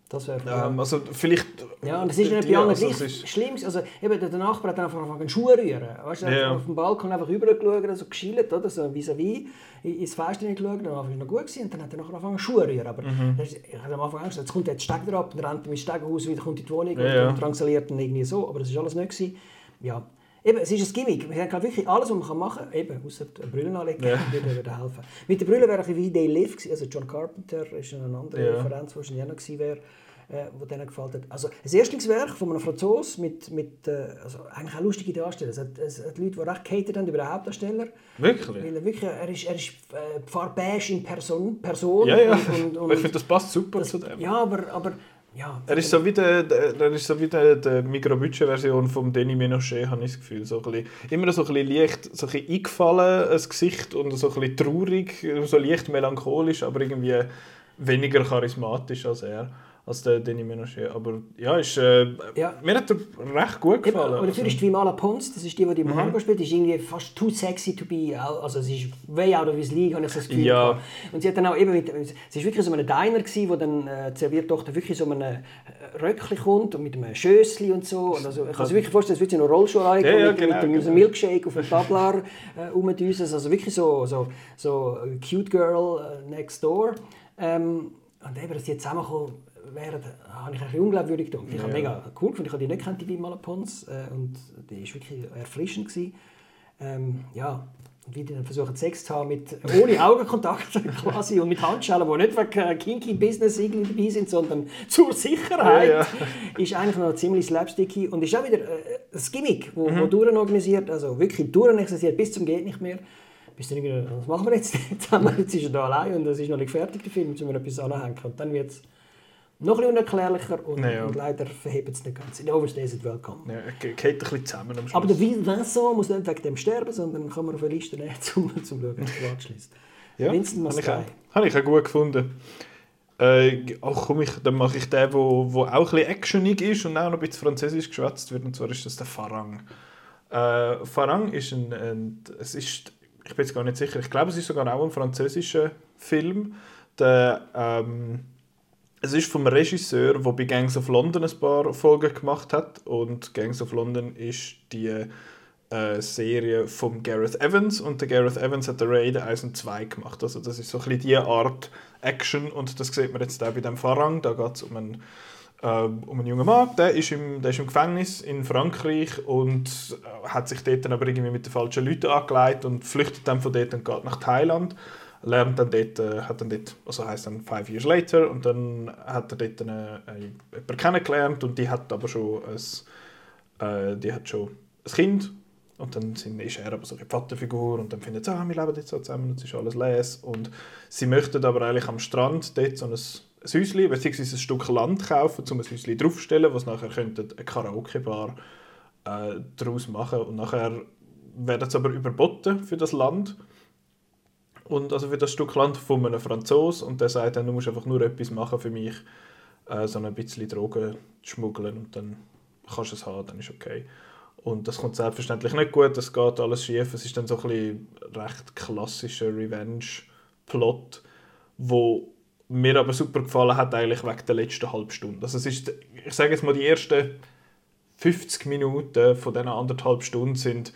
Das wäre ähm, also vielleicht Ja, und es ist nicht bei allen also schlimm. Also eben, der Nachbar hat einfach angefangen Schuhe rühren. Weißt, ja. hat auf dem Balkon einfach rübergeschaut, so geschillt, oder? So vis-à-vis ins Fenster geschaut, dann war es noch gut gewesen, und dann hat er nachher angefangen Schuhe rühren. Aber mhm. ich hatte am Anfang Angst, jetzt kommt der Stecker ab, dann rennt er mit dem Stegerhaus wieder, kommt in die Wohnung ja, und, drangsaliert ihn irgendwie so. Aber das war alles nicht. Gewesen. Ja, Eben, es ist ein Gimmick. Wir haben wirklich alles, was man machen kann, eben, außer Brüllen anlegen, ja. würde, helfen. Mit den Brüllen wäre ein wie Day Live. Also John Carpenter ist eine andere ja. Referenz, die wahrscheinlich auch noch gewesen wäre äh, wo denen gefällt hat. Also ein Erstlingswerk von einem Franzosen mit, mit äh, also eigentlich auch lustige Darsteller. Es hat, es hat Leute, die recht gehatet haben über den Hauptdarsteller. Wirklich? Weil er, wirklich, er ist, er ist äh, Pfarrbeige in Person. Person ja, ja. Und, und, und ich finde, das passt super das, zu dem. Ja, aber, aber ja, er ist so wie, der, er ist so wie der, der Mikrobudget-Version von Denis Menochet, habe ich das Gefühl. So ein bisschen, immer so ein bisschen leicht so ein bisschen eingefallen, das Gesicht, und so ein bisschen traurig, so leicht melancholisch, aber irgendwie weniger charismatisch als er als der Denis Menochet. Aber ja, ist, äh, ja. mir hat er recht gut gefallen. Eben, und natürlich ist Vimala Pons, das ist die, die die Margot mhm. spielt, ist irgendwie fast too sexy to be, also es ist way out of his league, habe ich das Gefühl. Ja. Und sie hat dann auch eben mit, es ist wirklich so ein Diner gewesen, wo dann äh, die Serviertochter wirklich so ein äh, Röckchen kommt und mit einem Schössli und so. Und also, ich kann mir wirklich vorstellen, es wird sie noch Rollschuhe ja, ja, mit, genau, mit einem Milkshake auf dem Tablar äh, rumdüsen. Also wirklich so, so, so cute girl uh, next door. Ähm, und eben, dass sie jetzt zusammenkommen, wären, habe ich ein unglaubwürdig gedacht. Ich ja. habe mega cool gefunden, ich habe die nicht kennt, die Malapons, äh, und die war wirklich erfrischend. Gewesen. Ähm, ja, und wie die dann versuchen Sex zu haben mit, ohne Augenkontakt quasi und mit Handschellen, die nicht wegen kinky Business irgendwie dabei sind, sondern zur Sicherheit, ja, ja. ist eigentlich noch ziemlich slapsticky und ist auch wieder äh, ein Gimmick, wo, mhm. wo durchorganisiert, also wirklich durchorganisiert bis zum geht nicht mehr. Bis dann was machen wir jetzt? Jetzt, haben wir, jetzt ist er da allein und es ist noch nicht fertig, der Film, jetzt müssen wir etwas anhängen und dann wird noch ein unerklärlicher und, ja. und leider verhebt es nicht ganz. In Overstays it welcome. Ja, geht ein bisschen zusammen am Schluss. Aber der Vincent muss nicht wegen dem sterben, sondern kann man auf eine Liste nehmen, um zu schauen, wie es abschließt. Ja, Vincent Mascai. Habe ich auch gut gefunden. Äh, ach komm, ich, dann mache ich den, wo, wo auch ein bisschen actionig ist und auch noch ein bisschen französisch geschwätzt wird, und zwar ist das der Farang. Äh, Farang ist ein, ein, es ist, ich bin jetzt gar nicht sicher, ich glaube es ist sogar auch ein französischer Film, der ähm, es ist vom Regisseur, der bei Gangs of London ein paar Folgen gemacht hat. Und Gangs of London ist die äh, Serie von Gareth Evans. Und der Gareth Evans hat der Raid 1 und 2 gemacht. Also das ist so ein bisschen die Art Action. Und das sieht man jetzt auch bei dem Farang. Da geht es um einen, äh, um einen jungen Mann. Der ist, im, der ist im Gefängnis in Frankreich und äh, hat sich dort dann aber irgendwie mit den falschen Leuten angelegt und flüchtet dann von dort und geht nach Thailand lernt dann dort, äh, hat dann dort, also heißt dann Five Years Later und dann hat er dort eine, eine, jemanden kennengelernt und die hat aber schon ein, äh, die hat schon ein Kind Und dann sind, ist er aber so eine Vaterfigur und dann findet sie, ah, wir leben jetzt so zusammen und es ist alles les. Und sie möchten aber eigentlich am Strand dort so ein, ein Häuschen, beziehungsweise ein Stück Land kaufen, um ein Häuschen draufzustellen, was nachher könnte eine Karaoke-Bar äh, daraus machen Und nachher werden sie aber überboten für das Land. Und also für das Stück Land von einem Franzosen und der sagt dann, du musst einfach nur etwas machen für mich, äh, so ein bisschen Drogen schmuggeln und dann kannst du es haben, dann ist okay. Und das kommt selbstverständlich nicht gut, es geht alles schief. Es ist dann so ein bisschen recht klassischer Revenge-Plot, wo mir aber super gefallen hat, eigentlich wegen der letzten halben Stunde. Also es ist, ich sage jetzt mal, die ersten 50 Minuten von diesen anderthalb Stunden sind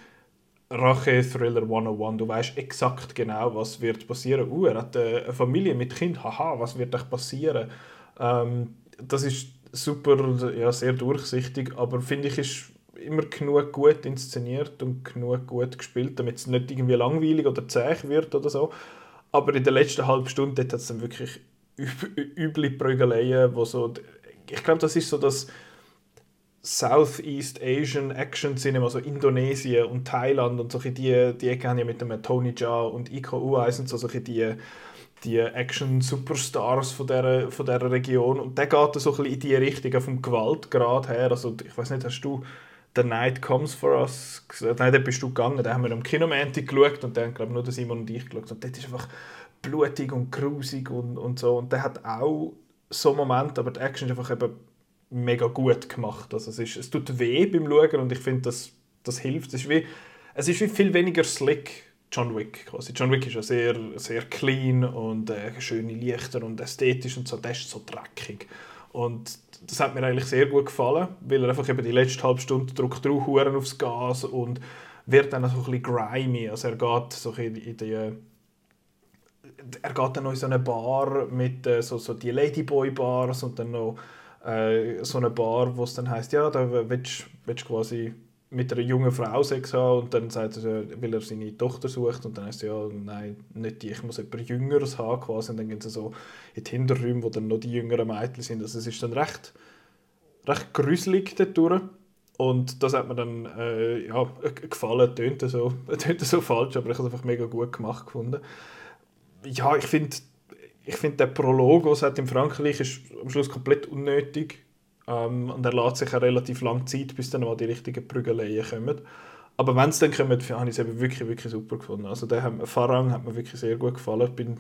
Rache-Thriller 101. Du weißt exakt genau, was wird passieren. Uh, er hat eine Familie mit Kind. Haha, was wird euch passieren? Ähm, das ist super, ja, sehr durchsichtig, aber finde ich, ist immer genug gut inszeniert und genug gut gespielt, damit es nicht irgendwie langweilig oder zäh wird oder so. Aber in der letzten halben Stunde hat es dann wirklich üble Prügeleien, wo so... Ich glaube, das ist so das Southeast Asian Action Cinema, also Indonesien und Thailand und solche die, die Ecke haben ja mit dem Tony Jaa und Iko Uwais und so solche die, die Action-Superstars von dieser, von dieser Region und der geht so ein bisschen in die Richtung vom Gewaltgrad her, also ich weiß nicht, hast du The Night Comes For Us. Nein, dort bist du gegangen. Da haben wir am Kinomantik geschaut und dann, glaube nur der Simon und ich geschaut. Und dort ist einfach blutig und grusig und, und so. Und der hat auch so Momente, aber die Action ist einfach eben mega gut gemacht. Also es, ist, es tut weh beim Schauen und ich finde, das, das hilft. Es ist, wie, es ist wie viel weniger slick John Wick quasi. John Wick ist ja sehr, sehr clean und äh, schöne Lichter und ästhetisch und so. Der ist so dreckig. Und das hat mir eigentlich sehr gut gefallen, weil er einfach eben die letzte halbe Stunde drückt drauf aufs Gas und wird dann so ein bisschen grimy. Also er geht so in die er geht dann noch in so eine Bar mit äh, so, so die Ladyboy-Bars und dann noch äh, so eine Bar, wo es dann heißt ja, da willst du quasi mit einer jungen Frau Sex haben und dann sagt er, weil er seine Tochter sucht und dann heißt ja, nein, nicht die, ich muss etwas Jüngeres haben quasi und dann gehen sie so in die Hinterräume, wo dann noch die jüngeren Mädchen sind. Also es ist dann recht, recht gruselig dort und das hat mir dann äh, ja, gefallen, tönt so, so falsch, aber ich habe es einfach mega gut gemacht gefunden. Ja, ich finde ich find der Prolog, den es hat in Frankreich, ist am Schluss komplett unnötig ähm, und er lässt sich eine relativ lange Zeit, bis dann mal die richtigen Prügeleien kommen. Aber wenn es dann kommt, habe ich es eben wirklich, wirklich super gefunden. Also der hat, Farang hat mir wirklich sehr gut gefallen. Ich bin,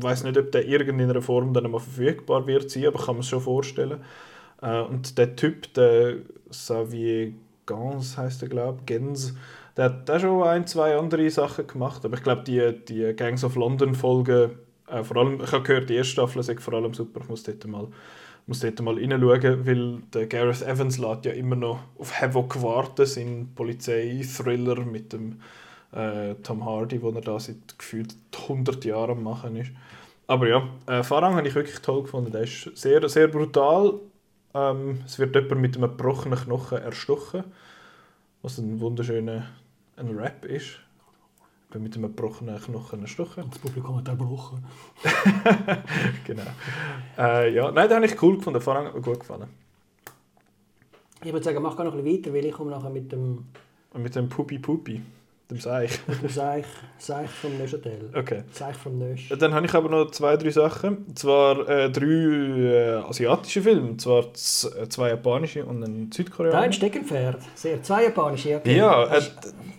weiß nicht, ob der irgendeiner Form dann mal verfügbar wird sein, aber kann mir es schon vorstellen. Äh, und der Typ, der Xavier Gans heißt er, glaube ich, Gens, der hat da schon ein, zwei andere Sachen gemacht. Aber ich glaube, die, die Gangs of London Folgen, äh, vor allem, ich habe gehört, die erste Staffel ist vor allem super. Ich muss dort mal muss dort mal reinschauen, weil der Gareth Evans lässt ja immer noch auf Havoc warten, sein Polizei-Thriller mit dem äh, Tom Hardy, wo er da seit gefühlt 100 Jahren am machen ist. Aber ja, äh, Farang habe ich wirklich toll gefunden. Der ist sehr, sehr brutal. Ähm, es wird jemand mit einem gebrochenen Knochen erstochen, was ein wunderschöner ein Rap ist bin mit einem gebrochenen Knochen erstochen. Das Publikum hat erbrochen. genau. Äh, ja, nein, den habe ich cool gefunden. Vor allem gut gefallen. Ich würde sagen, mach noch ein bisschen weiter, weil ich komme nachher mit dem... Mit dem Pupi Pupi. Dem Seich. Mit dem Seich, Seich vom Neuchâtel. Okay. Seich vom Neuch. Dann habe ich aber noch zwei, drei Sachen. Und zwar äh, drei äh, asiatische Filme. Und zwar äh, zwei japanische und ein Südkoreaner. Dein Steckenpferd. Sehr. Zwei japanische, okay. Ja. Äh,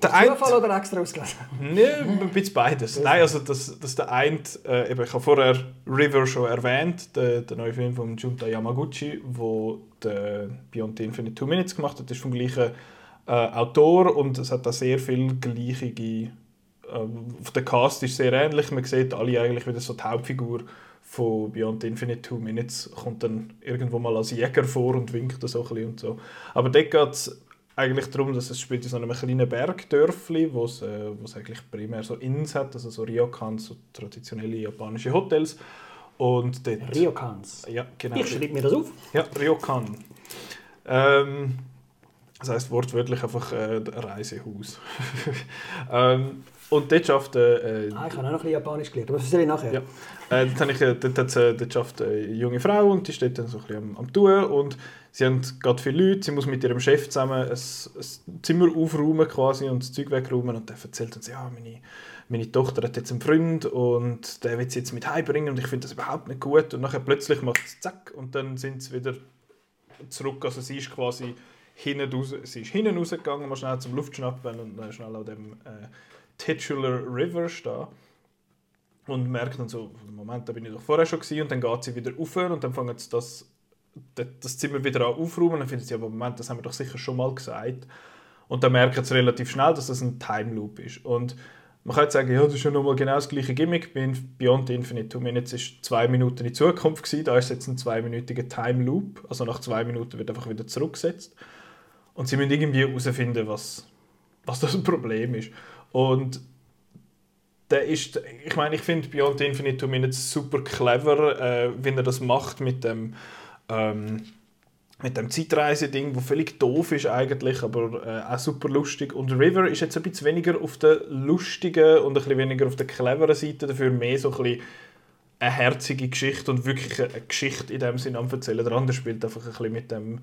der ein... Zufall oder extra ausgelesen? Nein, ein bisschen beides. Nein, also das, das der eine, äh, ich habe vorher River schon erwähnt, der, der neue Film von Junta Yamaguchi, wo der Beyond the Infinite Two Minutes gemacht hat, das ist vom gleichen äh, Autor und es hat da sehr viele gleiche. Äh, der Cast ist sehr ähnlich. Man sieht alle eigentlich wieder so die Hauptfigur von Beyond Infinite Two Minutes kommt dann irgendwo mal als Jäger vor und winkt so ein bisschen und so. Aber dort geht es eigentlich darum, dass es spielt in so einem kleinen Bergdörfli, wo es, äh, wo es eigentlich primär so Inns hat, also so Ryokans, so traditionelle japanische Hotels. Und dort, Ryokans? Ja, genau. Ich schreibe mir das auf. Ja, Ryokan. Ähm, Das heisst wortwörtlich einfach äh, Reisehaus. ähm, und dort schafft... Äh, ah, ich habe auch noch ein bisschen Japanisch gelernt, aber das erzähle ich nachher. Ja. Äh, dort, ich, äh, dort, dort, äh, dort schafft eine junge Frau und die steht dann so ein bisschen am, am Tun und sie haben gerade viele Leute, sie muss mit ihrem Chef zusammen ein, ein Zimmer aufräumen quasi und das Zeug wegräumen und dann erzählt sie, ja, meine, meine Tochter hat jetzt einen Freund und der will sie jetzt mit heimbringen und ich finde das überhaupt nicht gut und nachher plötzlich macht es zack und dann sind sie wieder zurück, also sie ist quasi hinten raus, sie ist hinten rausgegangen, mal schnell zum Luftschnappen und dann schnell an dem äh, Titular River stehen. Und merkt dann so, Moment, da bin ich doch vorher schon gewesen. Und dann geht sie wieder auf und dann fangen sie das, das Zimmer wieder an aufräumen. Und dann finden sie, aber Moment, das haben wir doch sicher schon mal gesagt. Und dann merken sie relativ schnell, dass das ein Time Loop ist. Und man jetzt sagen, ja, das ist ja nochmal genau das gleiche Gimmick bei Beyond Infinite Two Minutes ist zwei Minuten in Zukunft gewesen, da ist jetzt ein zweiminütiger Time Loop, also nach zwei Minuten wird einfach wieder zurückgesetzt. Und sie müssen irgendwie herausfinden, was, was das Problem ist. Und der ist, ich meine, ich finde Beyond Infinite Two Minutes super clever, äh, wie er das macht mit dem, ähm, mit dem Zeitreise-Ding, wo völlig doof ist eigentlich, aber äh, auch super lustig. Und River ist jetzt ein bisschen weniger auf der lustigen und ein bisschen weniger auf der cleveren Seite, dafür mehr so ein bisschen eine herzige Geschichte und wirklich eine Geschichte in dem Sinne am erzählen. Der andere spielt einfach ein bisschen mit dem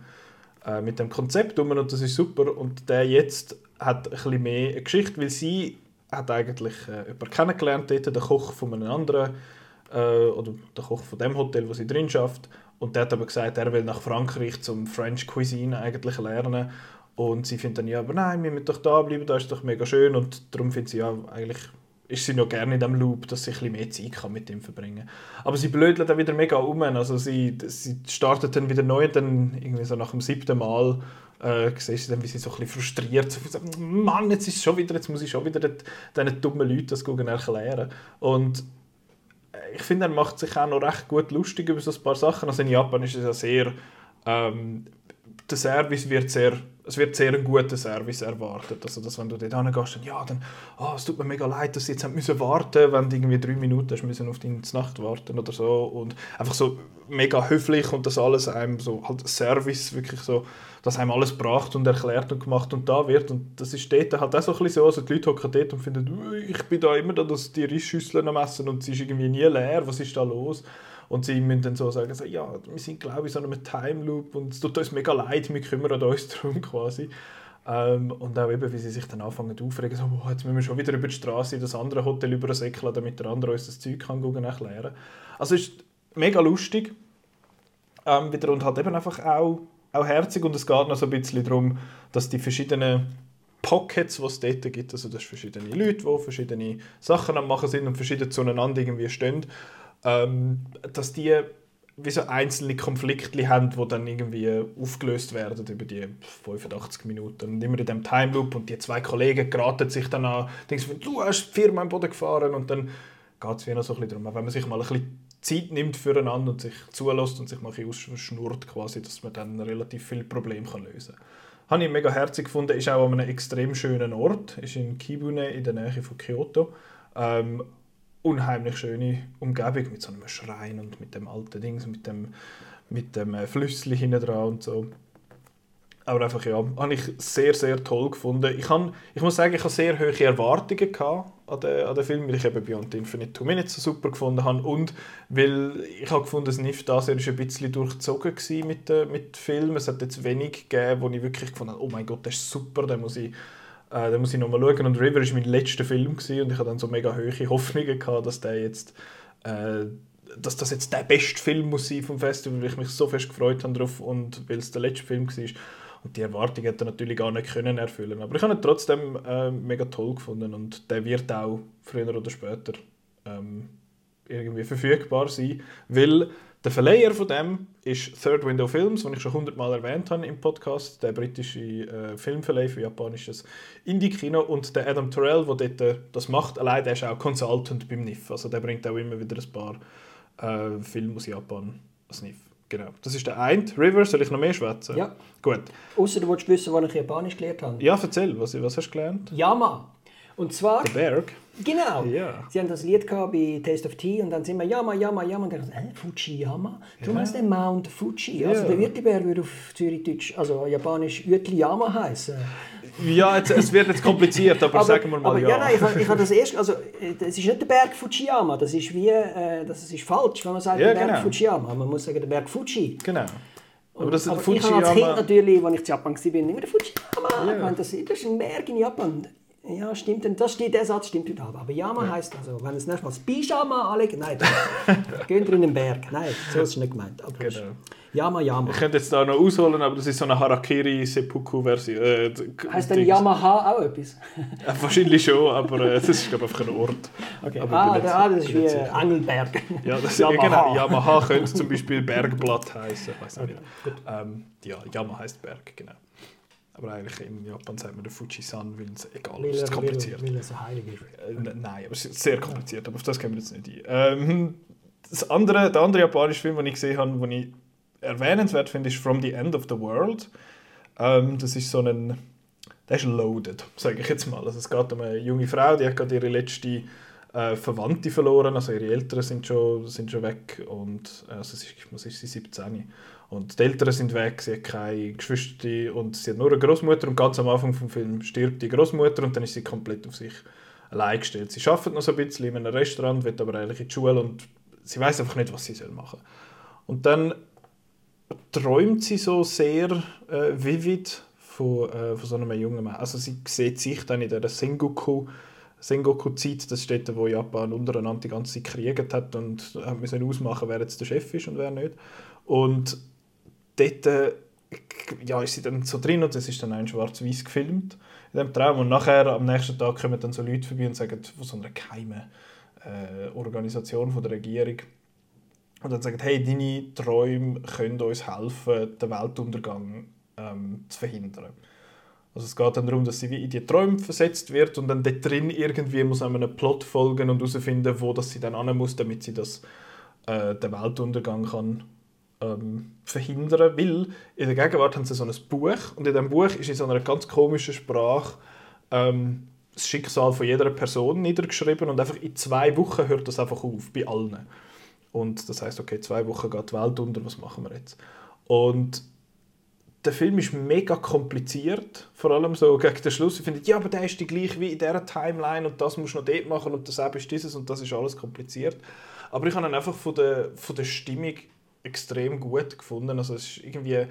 äh, mit dem Konzept um und das ist super. Und der jetzt hat ein bisschen mehr eine Geschichte, weil sie hat eigentlich äh, jemanden kennengelernt, dort, den Koch von einem anderen, äh, oder der Koch von dem Hotel, wo sie drin schafft. Und der hat aber gesagt, er will nach Frankreich zum French Cuisine eigentlich lernen. Und sie findet dann, ja, aber nein, wir müssen doch da bleiben, da ist doch mega schön. Und darum findet sie, ja, eigentlich ist sie noch gerne in diesem Loop, dass sie ein mehr Zeit mit ihm verbringen kann. Aber sie blödelt dann wieder mega um. Also sie, sie startet dann wieder neu, dann irgendwie so nach dem siebten Mal äh, siehst du dann, wie sie so ein bisschen frustriert so sagt, Mann, jetzt ist schon wieder, jetzt muss ich schon wieder diesen dummen Leuten das erklären. Und äh, ich finde, er macht sich auch noch recht gut lustig über so ein paar Sachen. Also in Japan ist es ja sehr, ähm, der Service wird sehr es wird sehr ein guter Service erwartet. Also, dass wenn du dort hingehst, dann, ja, dann, oh, es tut mir mega leid, dass sie jetzt müssen warten wenn du irgendwie drei Minuten hast müssen auf deine Nacht warten oder so. Und einfach so mega höflich und das alles einem so, halt Service, wirklich so, dass einem alles gebracht und erklärt und gemacht und da wird. Und das ist dort halt auch so ein bisschen so, also die Leute hocken dort und finden, ich bin da immer da, dass die Reisschüsseln am Essen und sie ist irgendwie nie leer, was ist da los? Und sie müssen dann so sagen, so, ja, wir sind glaube ich so einem Time Loop und es tut uns mega leid, wir kümmern uns darum quasi. Ähm, und auch eben, wie sie sich dann anfangen aufregen, so, oh, jetzt müssen wir schon wieder über die Straße in das andere Hotel übersäckeln, damit der andere uns das Zeug kann erklären Also es ist mega lustig ähm, wieder und halt eben einfach auch, auch herzig und es geht noch so ein bisschen darum, dass die verschiedenen Pockets, die es dort gibt, also dass verschiedene Leute, die verschiedene Sachen am machen sind und verschieden zueinander irgendwie stehen, ähm, dass die wie so einzelne Konflikte haben, die dann irgendwie aufgelöst werden über die 85 Minuten. Und immer in diesem Time Loop und die zwei Kollegen geraten sich dann an, denken, du hast die Firma im Boden gefahren und dann geht es wie noch so ein bisschen darum, wenn man sich mal ein bisschen Zeit nimmt füreinander und sich zulässt und sich mal ein bisschen ausschnurrt, quasi, dass man dann relativ viele Probleme lösen kann. Habe ich mega herzig gefunden, ist auch an einem extrem schönen Ort, ist in Kibune in der Nähe von Kyoto. Ähm, unheimlich schöne Umgebung mit so einem Schrein und mit dem alten Ding, mit dem, mit dem äh, Flüssli hinten dran und so. Aber einfach, ja, habe ich sehr, sehr toll gefunden. Ich, kann, ich muss sagen, ich habe sehr hohe Erwartungen an den, an den Film, weil ich eben Beyond Infinite Two Minutes so super gefunden habe und weil ich habe gefunden, das NIF das er ist ein bisschen durchzogen mit, äh, mit Film. Es hat jetzt wenig gegeben, wo ich wirklich gefunden habe, oh mein Gott, das ist super, den muss ich äh, da muss ich nochmal schauen. Und River war mein letzter Film gewesen, und ich hatte dann so mega hohe Hoffnungen gehabt, dass der jetzt äh, dass das jetzt der beste Film muss sein vom Festival, weil ich mich so fest gefreut habe darauf und weil es der letzte Film war. Und die Erwartungen hätte er natürlich gar nicht können erfüllen Aber ich habe ihn trotzdem äh, mega toll gefunden und der wird auch früher oder später ähm, irgendwie verfügbar sein, weil der Verleiher von dem ist Third Window Films, den ich schon hundertmal erwähnt habe im Podcast, der britische äh, Filmverleih für japanisches Indie-Kino und der Adam Terrell, der dort äh, das macht, allein der ist auch Consultant beim NIF, also der bringt auch immer wieder ein paar äh, Filme aus Japan als NIF. Genau. Das ist der eine. River, soll ich noch mehr schwätzen? Ja. Gut. Außer du willst wissen, wann ich Japanisch gelernt habe. Ja, erzähl, was, was hast du gelernt? Yama. Und zwar... Der Berg? Genau. Ja. Sie haben das Lied gehabt bei Taste of Tea und dann sind wir Yama, Yama, Yama und dann äh, Fujiyama? Darum Ja. heißt der Mount Fuji. Also Ja. der Uetliberg würde auf Zürichdeutsch, also japanisch Uetliyama heißen. Ja, jetzt, es wird jetzt kompliziert, aber, sagen wir mal aber, ja. ja. nein, ich, ich habe das erst, also äh, das ist nicht der Berg Fujiyama, das ist wie, äh, das ist falsch, wenn man sagt Ja, der Berg genau. Fujiyama. Man muss sagen der Berg Fuji. Genau. Aber das aber ist ich habe als Kind natürlich, als ich in Japan war, immer der Fujiyama. Ja. Ich meine, das, das ist ein Berg in Japan. Ja, stimmt. Und das steht, der Satz stimmt heute Aber Yama heisst also, wenn es nächstes Mal das Pyjama anlegt, nein, gehen wir in den Berg. Nein, so ist es nicht gemeint. Aber Genau. Yama, Yama. Ich könnte jetzt da noch ausholen, aber das ist so eine Harakiri-Seppuku-Version. Äh, d- Heißt dann Dings. Yamaha auch etwas? Äh, wahrscheinlich schon, aber äh, das ist glaube ich einfach ein Ort. Okay. Aber Ah, ah, das ist wie äh. Angelberg. Ja, das Yamaha. Yamaha. Genau, Yamaha könnte zum Beispiel Bergblatt heißen. Weiß auch nicht. Ähm, ja, Yama heißt Berg, genau. Aber eigentlich in Japan sagt man der Fujisan, weil es egal Weil ist, es ist er, weil, kompliziert. weil er so heilig ist. Äh, n- nein, aber es ist sehr kompliziert, aber auf das kommen wir jetzt nicht ein. Ähm, das andere, der andere japanische Film, den ich gesehen habe, den ich erwähnenswert finde, ist From the End of the World. Ähm, das ist so ein, der ist loaded, sage ich jetzt mal. Also es geht um eine junge Frau, die hat gerade ihre letzte äh, Verwandte verloren, also ihre Eltern sind schon, sind schon weg und äh, also sie, ist- was ist sie, 17. Und die Eltern sind weg, sie hat keine Geschwister und sie hat nur eine Großmutter und ganz am Anfang vom Film stirbt die Großmutter und dann ist sie komplett auf sich allein gestellt. Sie arbeitet noch so ein bisschen in einem Restaurant, wird aber eigentlich in die Schule und sie weiß einfach nicht, was sie soll machen Und dann träumt sie so sehr äh, vivid von, äh, von so einem jungen Mann. Also sie sieht sich dann in der Sengoku Sengoku-Zeit, das ist dort, wo Japan untereinander die ganze Zeit gekriegt hat und hat müssen ausmachen, wer jetzt der Chef ist und wer nicht. Und dort äh, ja, ist sie dann so drin und es ist dann ein schwarz-weiß gefilmt. In dem Traum. Und nachher am nächsten Tag kommen dann so Leute vorbei und sagen von so einer geheimen äh, Organisation von der Regierung und dann sagen hey deine Träume können uns helfen den Weltuntergang ähm, zu verhindern. Also es geht dann darum, dass sie wie in die Träume versetzt wird und dann dort drin irgendwie muss man einem Plot folgen und herausfinden, wo das sie dann an muss, damit sie das äh, den Weltuntergang kann ähm, verhindern, weil in der Gegenwart haben sie so ein Buch und in diesem Buch ist in so einer ganz komischen Sprache ähm, das Schicksal von jeder Person niedergeschrieben und einfach in zwei Wochen hört das einfach auf, bei allen. Und das heißt, okay, zwei Wochen geht die Welt unter, was machen wir jetzt? Und der Film ist mega kompliziert, vor allem so gegen den Schluss. Ich finde, ja, aber der ist die gleich wie in dieser Timeline und das musst du noch dort machen und das ist dieses und das ist alles kompliziert. Aber ich habe ihn einfach von der, von der Stimmung extrem gut gefunden. Also es ist irgendwie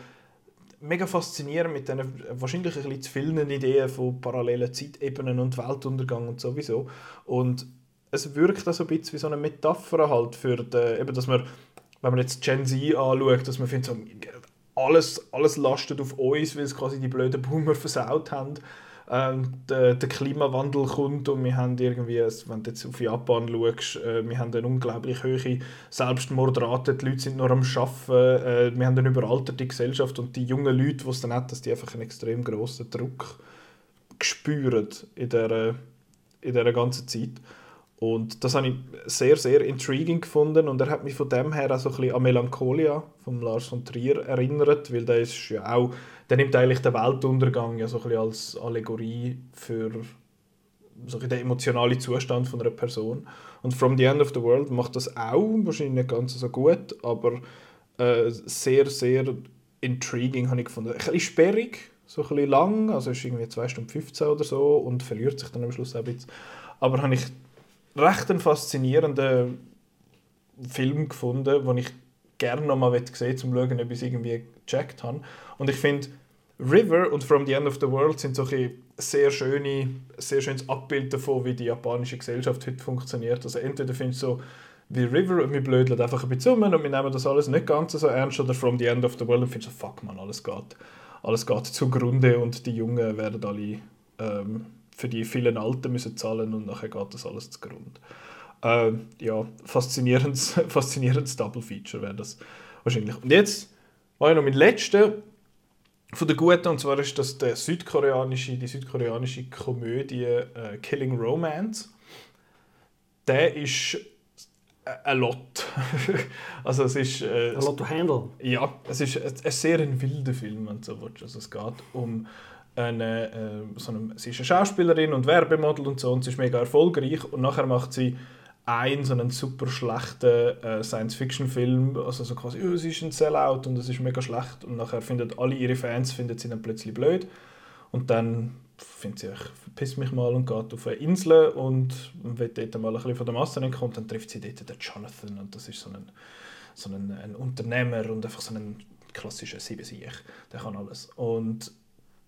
mega faszinierend mit diesen wahrscheinlich ein bisschen zu vielen Ideen von parallelen Zeitebenen und Weltuntergang und sowieso. Und es wirkt auch ein bisschen wie so eine Metapher halt für die, eben, dass man, wenn man jetzt Gen Z anschaut, dass man findet, so, alles, alles lastet auf uns, weil es quasi die blöden Boomer versaut haben. Ähm, der, Klimawandel kommt und wir haben irgendwie, wenn du jetzt auf Japan schaust, äh, wir haben eine unglaublich hohe Selbstmordrate, die Leute sind noch am Arbeiten, äh, wir haben eine überalterte Gesellschaft und die jungen Leute, die es dann hat, dass die einfach einen extrem grossen Druck spüren in dieser, in dieser ganzen Zeit. Und das habe ich sehr, sehr intriguing gefunden und er hat mich von dem her auch so ein bisschen an Melancholia von Lars von Trier erinnert, weil der ist ja auch, der nimmt eigentlich den Weltuntergang ja so ein als Allegorie für so den emotionalen Zustand von einer Person. Und From the End of the World macht das auch, wahrscheinlich nicht ganz so gut, aber äh, sehr, sehr intriguing habe ich gefunden. Ein bisschen sperrig, so ein bisschen lang, also ist irgendwie 2 Stunden 15 oder so und verliert sich dann am Schluss auch ein bisschen. Aber habe ich recht einen faszinierenden Film gefunden, den ich gerne noch mal sehen um zu schauen, ob ich es irgendwie gecheckt habe. Und ich finde, River und From the End of the World sind so ein sehr, schöne, sehr schönes Abbild davon, wie die japanische Gesellschaft heute funktioniert. Also entweder findest du so wie River und wir blödeln einfach ein bisschen um und wir nehmen das alles nicht ganz so ernst oder From the End of the World und findest so, fuck man, alles geht, alles geht zugrunde und die Jungen werden alle ähm, für die vielen Alten müssen zahlen und nachher geht das alles zugrunde. Ähm, ja, faszinierendes, faszinierendes Double Feature wäre das wahrscheinlich. Und jetzt war ich noch mein letzter von der guten und zwar ist das der südkoreanische, die südkoreanische Komödie äh, Killing Romance. Der ist ein Lot. also es ist... Äh, A lot to handle. ja, es ist ein, ein sehr ein wilder Film, wenn du so willst. Also es geht um eine, äh, so eine, sie ist eine Schauspielerin und Werbemodel und so und sie ist mega erfolgreich und nachher macht sie einen so einen super schlechten äh, Science-Fiction-Film, also so quasi, oh, sie ist ein Sellout und es ist mega schlecht. Und nachher finden alle ihre Fans finden sie dann plötzlich blöd. Und dann findet sie, ich verpiss mich mal und geht auf eine Insel und will dort mal ein bisschen von der Masse entkommen und dann trifft sie dort den Jonathan und das ist so ein, so ein, ein Unternehmer und einfach so ein klassischer Siebensieg, der kann alles. Und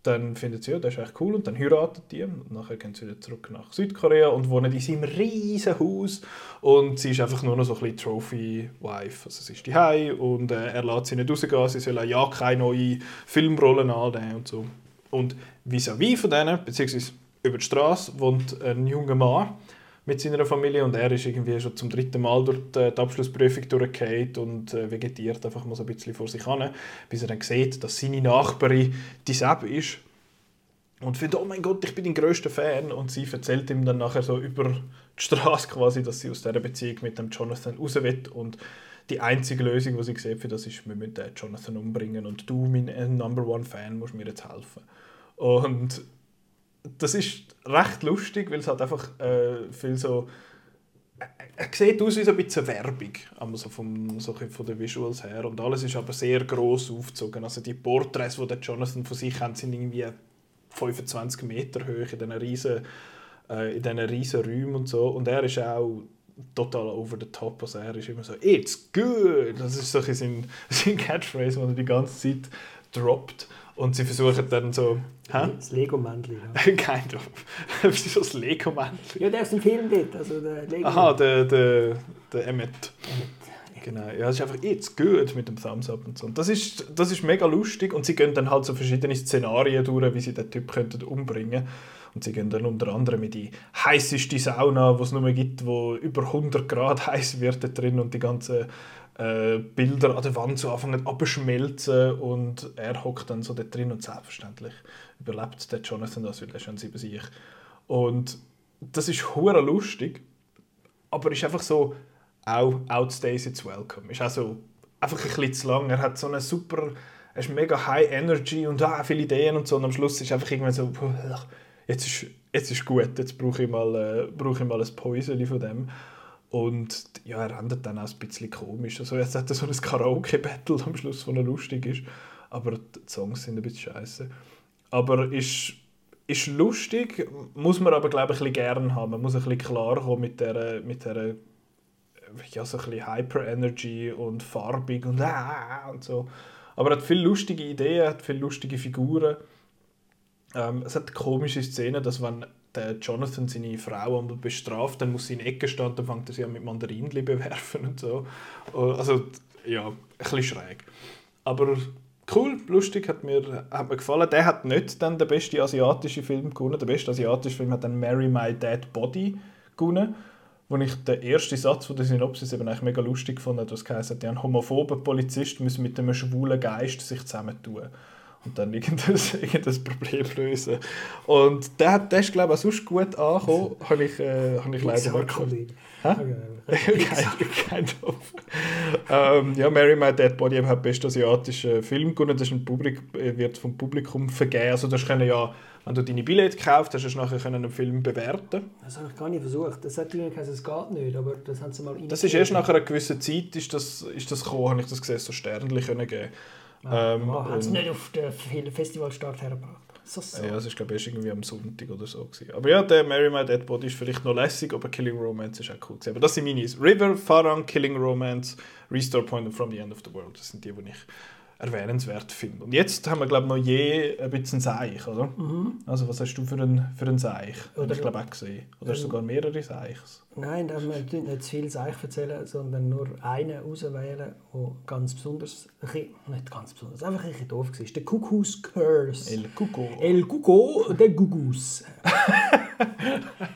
dann findet sie, ja, das ist echt cool und dann heiratet die und nachher gehen sie wieder zurück nach Südkorea und wohnen in seinem riesen Haus. Und sie ist einfach nur noch so ein bisschen Trophy-Wife, also sie ist die und äh, er lässt sie nicht rausgehen, sie soll ja keine neuen Filmrollen annehmen und so. Und vis-à-vis -vis von denen, beziehungsweise über die Straße, wohnt ein junger Mann mit seiner Familie und er ist irgendwie schon zum dritten Mal durch die, Abschlussprüfung durchgefallen und äh, vegetiert einfach mal so ein bisschen vor sich hin, bis er dann sieht, dass seine Nachbarin die Seb ist. Und findet, oh mein Gott, ich bin dein größter Fan. Und sie erzählt ihm dann nachher so über die Straße quasi, dass sie aus dieser Beziehung mit dem Jonathan raus will und die einzige Lösung, die sie sieht für das ist, wir müssen Jonathan umbringen. Und du, mein äh, Number One Fan, musst mir jetzt helfen. Und das ist recht lustig, weil es halt einfach äh, viel so er sieht aus wie so ein bisschen Werbung, also vom, so von den Visuals her. Und alles ist aber sehr gross aufgezogen. Also die Porträts, die der Jonathan von sich hat, sind irgendwie 25 Meter hoch in diesen riesen, äh, Räumen und so. Und er ist auch total over the top. Also er ist immer so, it's good. Das ist so sein, sein Catchphrase, den er die ganze Zeit droppt. Und sie versuchen dann so. Hä? Das Lego-Männchen. Ja. kind of. Wieso das Lego-Männchen? Ja, der ist im Film dort. Also der Lego Aha, der, der, der Emmet. Emmet. Genau, ja, es ist einfach jetzt gut mit dem Thumbs Up und so. Und das ist, das ist mega lustig und sie gehen dann halt so verschiedene Szenarien durch, wie sie den Typ könnten umbringen Und sie gehen dann unter anderem in die heißeste Sauna, die es nur gibt, wo über 100 Grad heiß wird drin und die ganze äh, Bilder an der Wand so anfangen abzuschmelzen und er hockt dann so da drin und selbstverständlich überlebt der Jonathan das, weil er schon sieben sich. Und das ist hure lustig, aber ist einfach so auch outstays it's welcome. Ist auch einfach ein bisschen zu lang. Er hat so eine super, er ist mega high energy und ah, viele Ideen und so und am Schluss ist einfach irgendwann so jetzt ist jetzt ist gut, jetzt brauche ich mal äh, brauche ich mal ein Päuschen von dem. Und ja, er endet dann auch ein bisschen komisch. Also jetzt hat er so ein Karaoke-Battle am Schluss, das lustig ist. Aber die Songs sind ein bisschen scheiße. Aber ist, ist lustig, muss man aber glaube ich ein bisschen gerne haben. Man muss ein bisschen klarkommen mit der, mit der ja, so Hyper-Energy und farbig und, ah, und so. Aber er hat viele lustige Ideen, hat viele lustige Figuren. Ähm, es hat komische Szenen, dass wenn der Jonathan seine Frau einmal bestraft, dann muss sie in Ecke stehen, dann fängt er sie an mit Mandarinli bewerfen und so. Also, ja, ein bisschen schräg. Aber cool, lustig, hat mir, hat mir gefallen. Der hat nicht dann den besten asiatischen Film gewonnen. Der beste asiatische Film hat dann Marry My Dead Body gewonnen, wo ich den ersten Satz von der Synopsis eben eigentlich mega lustig fand, was heisst, ein homophober Polizist muss mit einem schwulen Geist sich zusammentun und dann irgendein, irgendein Problem lösen. Und der, der ist, glaube ich, auch sonst gut angekommen, habe ich, äh, habe ich leider nicht gehört. Kein Topf. ähm, ja, Mary My Dead Body hat best asiatischen Film gewonnen. Das ist ein Publik äh, wird vom Publikum vergeben. Also das können ja, wenn du deine Billette gekauft hast, du nachher einen Film bewerten. Das habe ich gar nicht versucht. Das hat ihnen gesagt, es geht nicht, aber das haben sie mal Das ist erst nach einer gewissen Zeit ist das, ist das gekommen, habe ich das gesehen, so sternlich können geben ähm, oh, haben sie nicht auf den Festivalstart hergebracht. So, so. Ja, es war glaube ich irgendwie am Sonntag oder so. Gewesen. Aber ja, der Mary My Dead Body ist vielleicht noch lässig, aber Killing Romance ist auch cool. Gewesen. Aber das sind meine River, Farang, Killing Romance, Restore Point und From the End of the World. Das sind die, die ich erwähnenswert finde. Und jetzt haben wir, glaube ich, noch je ein bisschen Seich, oder? Mhm. Also was hast du für einen, für einen Seich? Oder, ich glaube auch gesehen. Oder du sogar mehrere Seichs? Nein, da wir nicht zu viel Seich erzählen, sondern nur einen auswählen, der ganz besonders, nicht ganz besonders, einfach ein bisschen doof war. Der Cuckoo's Curse. El Cuco. El Cuco, der Gugus.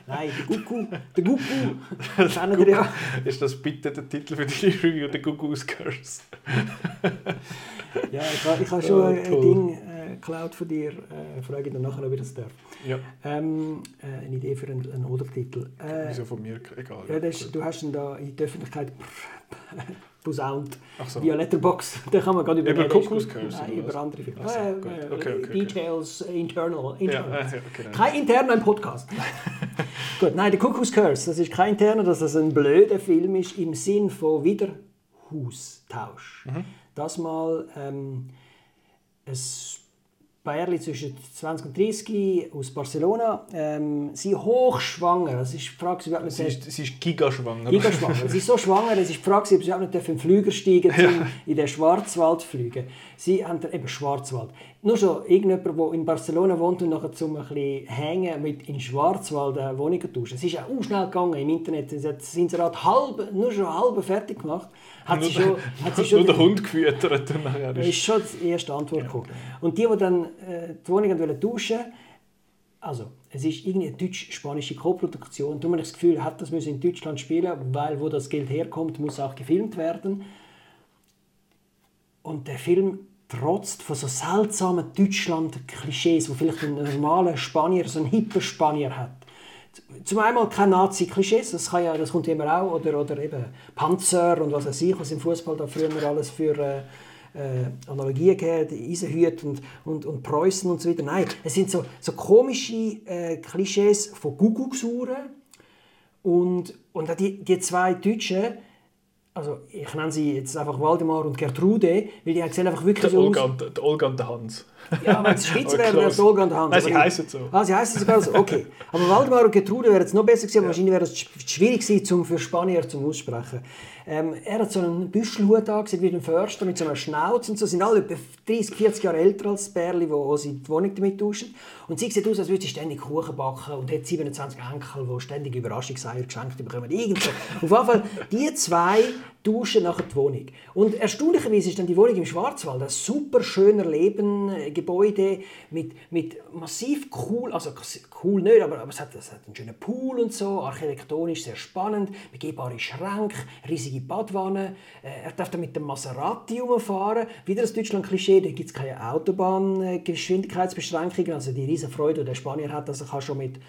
Nein, der Gugu. Der Gugu. ja. Ist das bitte der Titel für die Review, der Gugus Curse? ja, ich habe, ich habe schon oh, ein Ding äh, geklaut von dir. Äh, frage ich dann nachher, ob ich das darf. Ja. Ähm, äh, eine Idee für einen, einen Untertitel. Äh, Wieso von mir? Egal. Ja, das, du hast ihn da in die Öffentlichkeit posaunt. so. Via Letterbox. Da kann man gerade über Über Rest- Curse, Nein, über andere Filme. So, Äh, äh, Okay, okay, okay. Details, äh, internal. Ja, internal. äh, okay. Kein interner im Podcast. Gut, nein, der Cuckoo's Curse, das ist kein interner, dass das ein blöder Film ist im Sinn von Wiederhaustausch. Mhm. Das mal ähm, ein Bärli zwischen 20 und 30 aus Barcelona. Ähm, sie hochschwanger. Das ist die Frage, ob man Sie ist, sie ist gigaschwanger. Gigaschwanger. Sie ist so schwanger, es ist die Frage, ob sie überhaupt nicht in den Flüger steigen dürfen, in den Schwarzwald fliegen. Sie haben eben Schwarzwald. Nur schon irgendjemand, der in Barcelona wohnt und nachher zum ein bisschen hängen mit in Schwarzwald eine Wohnung tauschen. Es ist auch schnell gegangen im Internet. Sie hat das Inserat halb, nur schon halb fertig gemacht. Hat sie schon, hat sie schon Nur der Hund gefüttert und nachher das ist... ist schon die erste Antwort gekommen. Und die, die dann äh, die Wohnung wollten tauschen also es ist irgendwie eine deutsch-spanische Koproduktion. Da habe ich das Gefühl, hat das müssen in Deutschland spielen, weil wo das Geld herkommt, muss auch gefilmt werden. Und der Film trotzt von so seltsamen Deutschland-Klischees, wo vielleicht ein normaler Spanier, so ein hipper Spanier hat. Zum einen keine Nazi-Klischees, das, ja, das kommt immer auch, oder, oder eben Panzer und was weiß ich, was im Fußball da früher alles für äh, äh, Analogien gegeben, Eisenhüte und, und, und Preußen und so weiter. Nein, es sind so, so komische äh, Klischees von Kuckucksuhren und, und auch die, die zwei Deutschen, also ich nenne sie jetzt einfach Waldemar und Gertrude, weil die sehen einfach wirklich Der so aus. Olga, und, der Olga und der Hans. Ja, wenn es Schweizer Aber wäre, wäre es. Olga und Hans. Nein, sie Aber heissen so. Ah, sie heißen sogar so, okay. Aber Waldemar und Gertrude wäre jetzt noch besser gewesen, aber wahrscheinlich wäre es sch- schwierig gewesen, zum, für Spanier zum Aussprechen. Ähm, er hat so einen Büschelhut angesehen, wie ein Förster, mit so einer Schnauze und so. sind alle etwa 30, 40 Jahre älter als das Bärli, wo, sie die Wohnung damit tauschen. Und sie sieht aus, als würde sie ständig Kuchen backen und hat 27 Enkel, die ständig Überraschungseier geschenkt bekommen. Irgend so. Auf jeden Fall, die zwei tauschen nachher die Wohnung. Und erstaunlicherweise ist dann die Wohnung im Schwarzwald ein super schöner Leben, äh, Gebäude mit, mit massiv cool, also cool nicht, aber, aber es, hat, es hat einen schönen Pool und so, architektonisch sehr spannend, begehbare Schränke, riesige Badwanne. Äh, er darf dann mit dem Maserati rumfahren. Wieder das Deutschland-Klischee, da gibt es keine Autobahngeschwindigkeitsbeschränkungen, also die riesen Freude, die der Spanier hat, dass er schon mit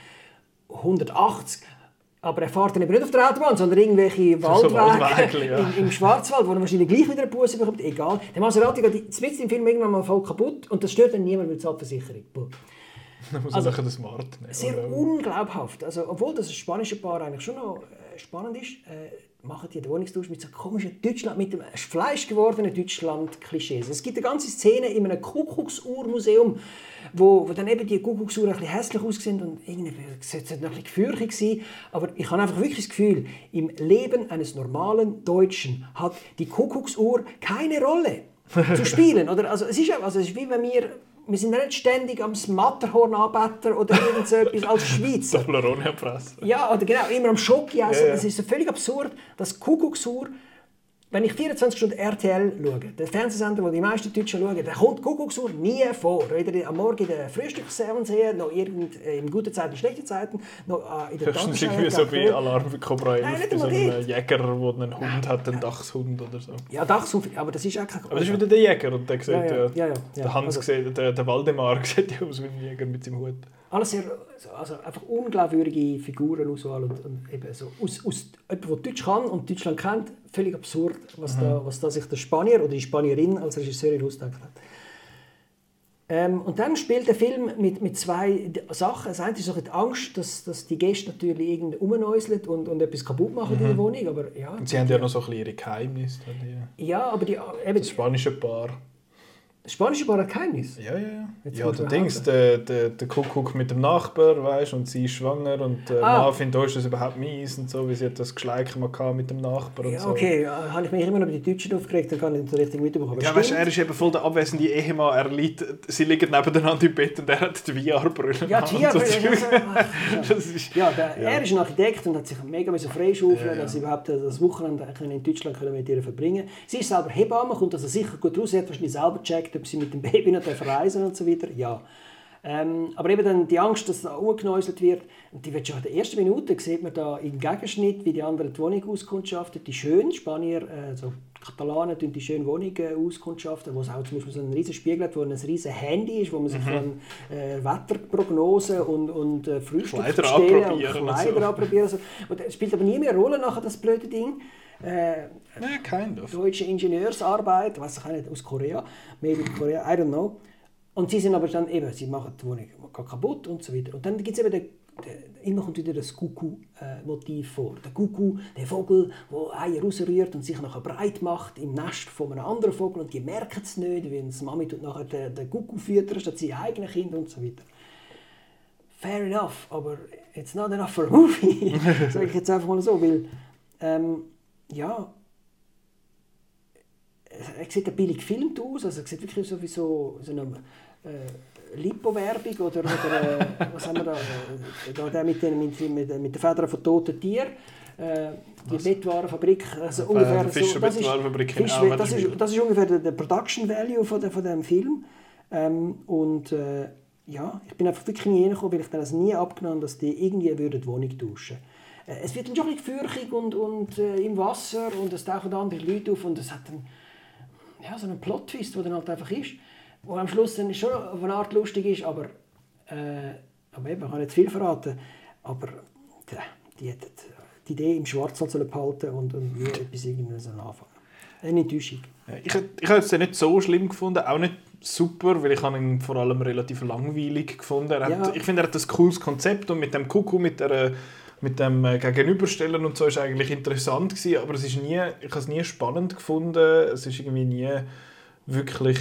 180 aber er fährt dann eben nicht auf der Autobahn, sondern irgendwelche so Waldwege Waldwege, ja. im, im Schwarzwald, wo er wahrscheinlich gleich wieder einen Bus bekommt. Egal. Der Maserati geht mitten im Film irgendwann mal voll kaputt und das stört dann niemand, weil es Versicherung. Buh. Dann muss Also, den Smart nehmen. Sehr unglaubhaft. Also, obwohl das ein spanische Paar eigentlich schon noch äh, spannend ist, äh, machen die den Wohnungstausch mit so komischen Deutschland, mit dem fleischgewordenen Deutschland-Klischees. Es gibt eine ganze Szene in einem Kuckucksuhrmuseum, wo, wo dann eben die Kuckucksuhren ein bisschen hässlich aussehen und irgendwie es sollte noch ein bisschen sein. Aber ich habe einfach wirklich das Gefühl, im Leben eines normalen Deutschen hat die Kuckucksuhr keine Rolle zu spielen. Oder? Also, es, ist, also, es ist wie wenn wir wir sind nicht ständig am Matterhorn anbeten oder irgend so etwas als Schweizer. Toblerone erpressen. Ja, oder genau, immer am Schoki essen. Ja, ja. Das ist so völlig absurd, dass Kuckucksuhr, wenn ich 24 Stunden RTL schaue, der Fernsehsender, den die meisten Deutschen schauen, da kommt Kuckucksuhr nie vor. Weder am Morgen in der Frühstücksfernsehen, noch irgend, äh, in guten Zeiten, schlechten Zeiten, noch äh, in der Höchstens irgendwie so wie Alarm für Cobra 11 Nein, nicht bei so einem dort. Jäger, der einen Hund hat, einen Dachshund oder so. Ja, Dachshund, aber das ist auch kein Aber das ist wieder der Jäger und der sieht Ja, ja, ja, ja, ja, ja. der Hans Also- sieht, der, der Waldemar sieht ja aus wie ein Jäger mit seinem Hut. Alles sehr, also einfach unglaubwürdige Figurenauswahl und, und eben so aus, aus jemand, der Deutsch kann und Deutschland kennt, völlig absurd, was, da, was da sich der Spanier oder die Spanierin als Regisseurin ausgedacht hat. Ähm, und dann spielt der Film mit, mit zwei Sachen. Das eine ist so die Angst, dass, dass die Gäste natürlich irgendwie rumnäuseln und, und etwas kaputt machen in der Wohnung. Aber ja, Und sie haben ja noch so ein bisschen ihre Geheimnisse. Die, ja aber die, eben, das spanische Paar. Das Spanische Geheimnis. Ja, ja, ja. Jetzt Ja, der Dings, haben. der, der, der Kuckuck mit dem Nachbar, weißt und sie ist schwanger und der Ah. Mann findet, oh, ist das überhaupt mies und so, wie sie hat das Geschleik mal gehabt mit dem Nachbar und Ja, so. okay, ja, habe ich mich immer noch über die Deutschen aufgeregt, dann kann ich nicht so richtig mitbekommen. Ja, weißt, du, er ist eben voll der abwesende Ehemann. Er liegt, sie liegen nebeneinander im Bett und er hat die VR-Brille. Ja, die VR Das ist, Ja, der, er ist ein Architekt und hat sich mega müssen freischaufeln, Ja, ja. dass er überhaupt das Wochenende in Deutschland können mit ihr verbringen Sie ist selber Hebamme, kommt also sicher gut raus. Sie hat wahrscheinlich selber gecheckt, ob sie mit dem Baby noch reisen und so weiter. Ja. Ähm, aber eben dann die Angst, dass da umgenäuselt wird, und die wird schon in der ersten Minute, sieht man da im Gegenschnitt, wie die anderen die Wohnung auskundschaften. Die schönen Spanier, äh, so Katalanen, tun die schöne Wohnung äh, auskundschaften, wo es auch zum Beispiel so einen riesen Spiegel hat, wo ein riesen Handy ist, wo man sich dann äh, Wetterprognosen und, und äh, Frühstück Kleider bestellen anprobieren und und Kleider so. anprobieren. So. Und es spielt aber nie mehr Rolle nachher, das blöde Ding. Äh, Ja, kind of. deutsche Ingenieursarbeit, weiß ich nicht, aus Korea, maybe Korea, I don't know. Und sie sind aber dann eben, sie machen die Wohnung kaputt und so weiter. Und dann gibt es eben den, den, immer kommt wieder das Kuckuck-Motiv vor. Der Kuckuck, der Vogel, der Eier rausrührt und sich nachher breit macht im Nest von einem anderen Vogel und die merken es nicht, weil die Mami tut nachher den, den Kuckuck füttern statt seine eigenen Kinder und so weiter. Fair enough, aber it's not enough for a movie. Sag ich jetzt einfach mal so, weil ähm, ja, er sieht ein billig gefilmt aus, also er sieht wirklich so wie so, so eine äh, Lipo-Werbung oder, oder äh, was haben wir da, äh, da der mit, den, mit, mit, mit den Federn von toten Tieren. Äh, die Bettwarenfabrik, also ungefähr so, das, ist, Fisch, Almen das, ist, das ist ungefähr der, der Production Value von, der, von dem Film. Ähm, und äh, ja, ich bin einfach wirklich nie hingekommen, weil ich dann also nie abgenommen dass die irgendwie würden die Wohnung tauschen äh, Es wird dann schon ein bisschen und, und äh, im Wasser und es tauchen andere Leute auf und es hat dann ja, so einen Plot-Twist, der dann halt einfach ist, wo am Schluss dann schon auf eine Art lustig ist, aber, äh, aber eben, ich kann nicht zu viel verraten, aber die, die, die, die Idee im Schwarzwald sollen behalten und, und nie etwas irgendwie sollen anfangen. Eine Enttäuschung. Ja, Ich, ich habe es ja nicht so schlimm gefunden, auch nicht super, weil ich habe ihn vor allem relativ langweilig gefunden. Hat, Ja. Ich finde, er hat ein cooles Konzept und mit dem Kuckuck, mit, der, mit dem äh, Gegenüberstellen und so ist eigentlich interessant gewesen, aber es ist nie, ich habe es nie spannend gefunden. Es ist irgendwie nie wirklich,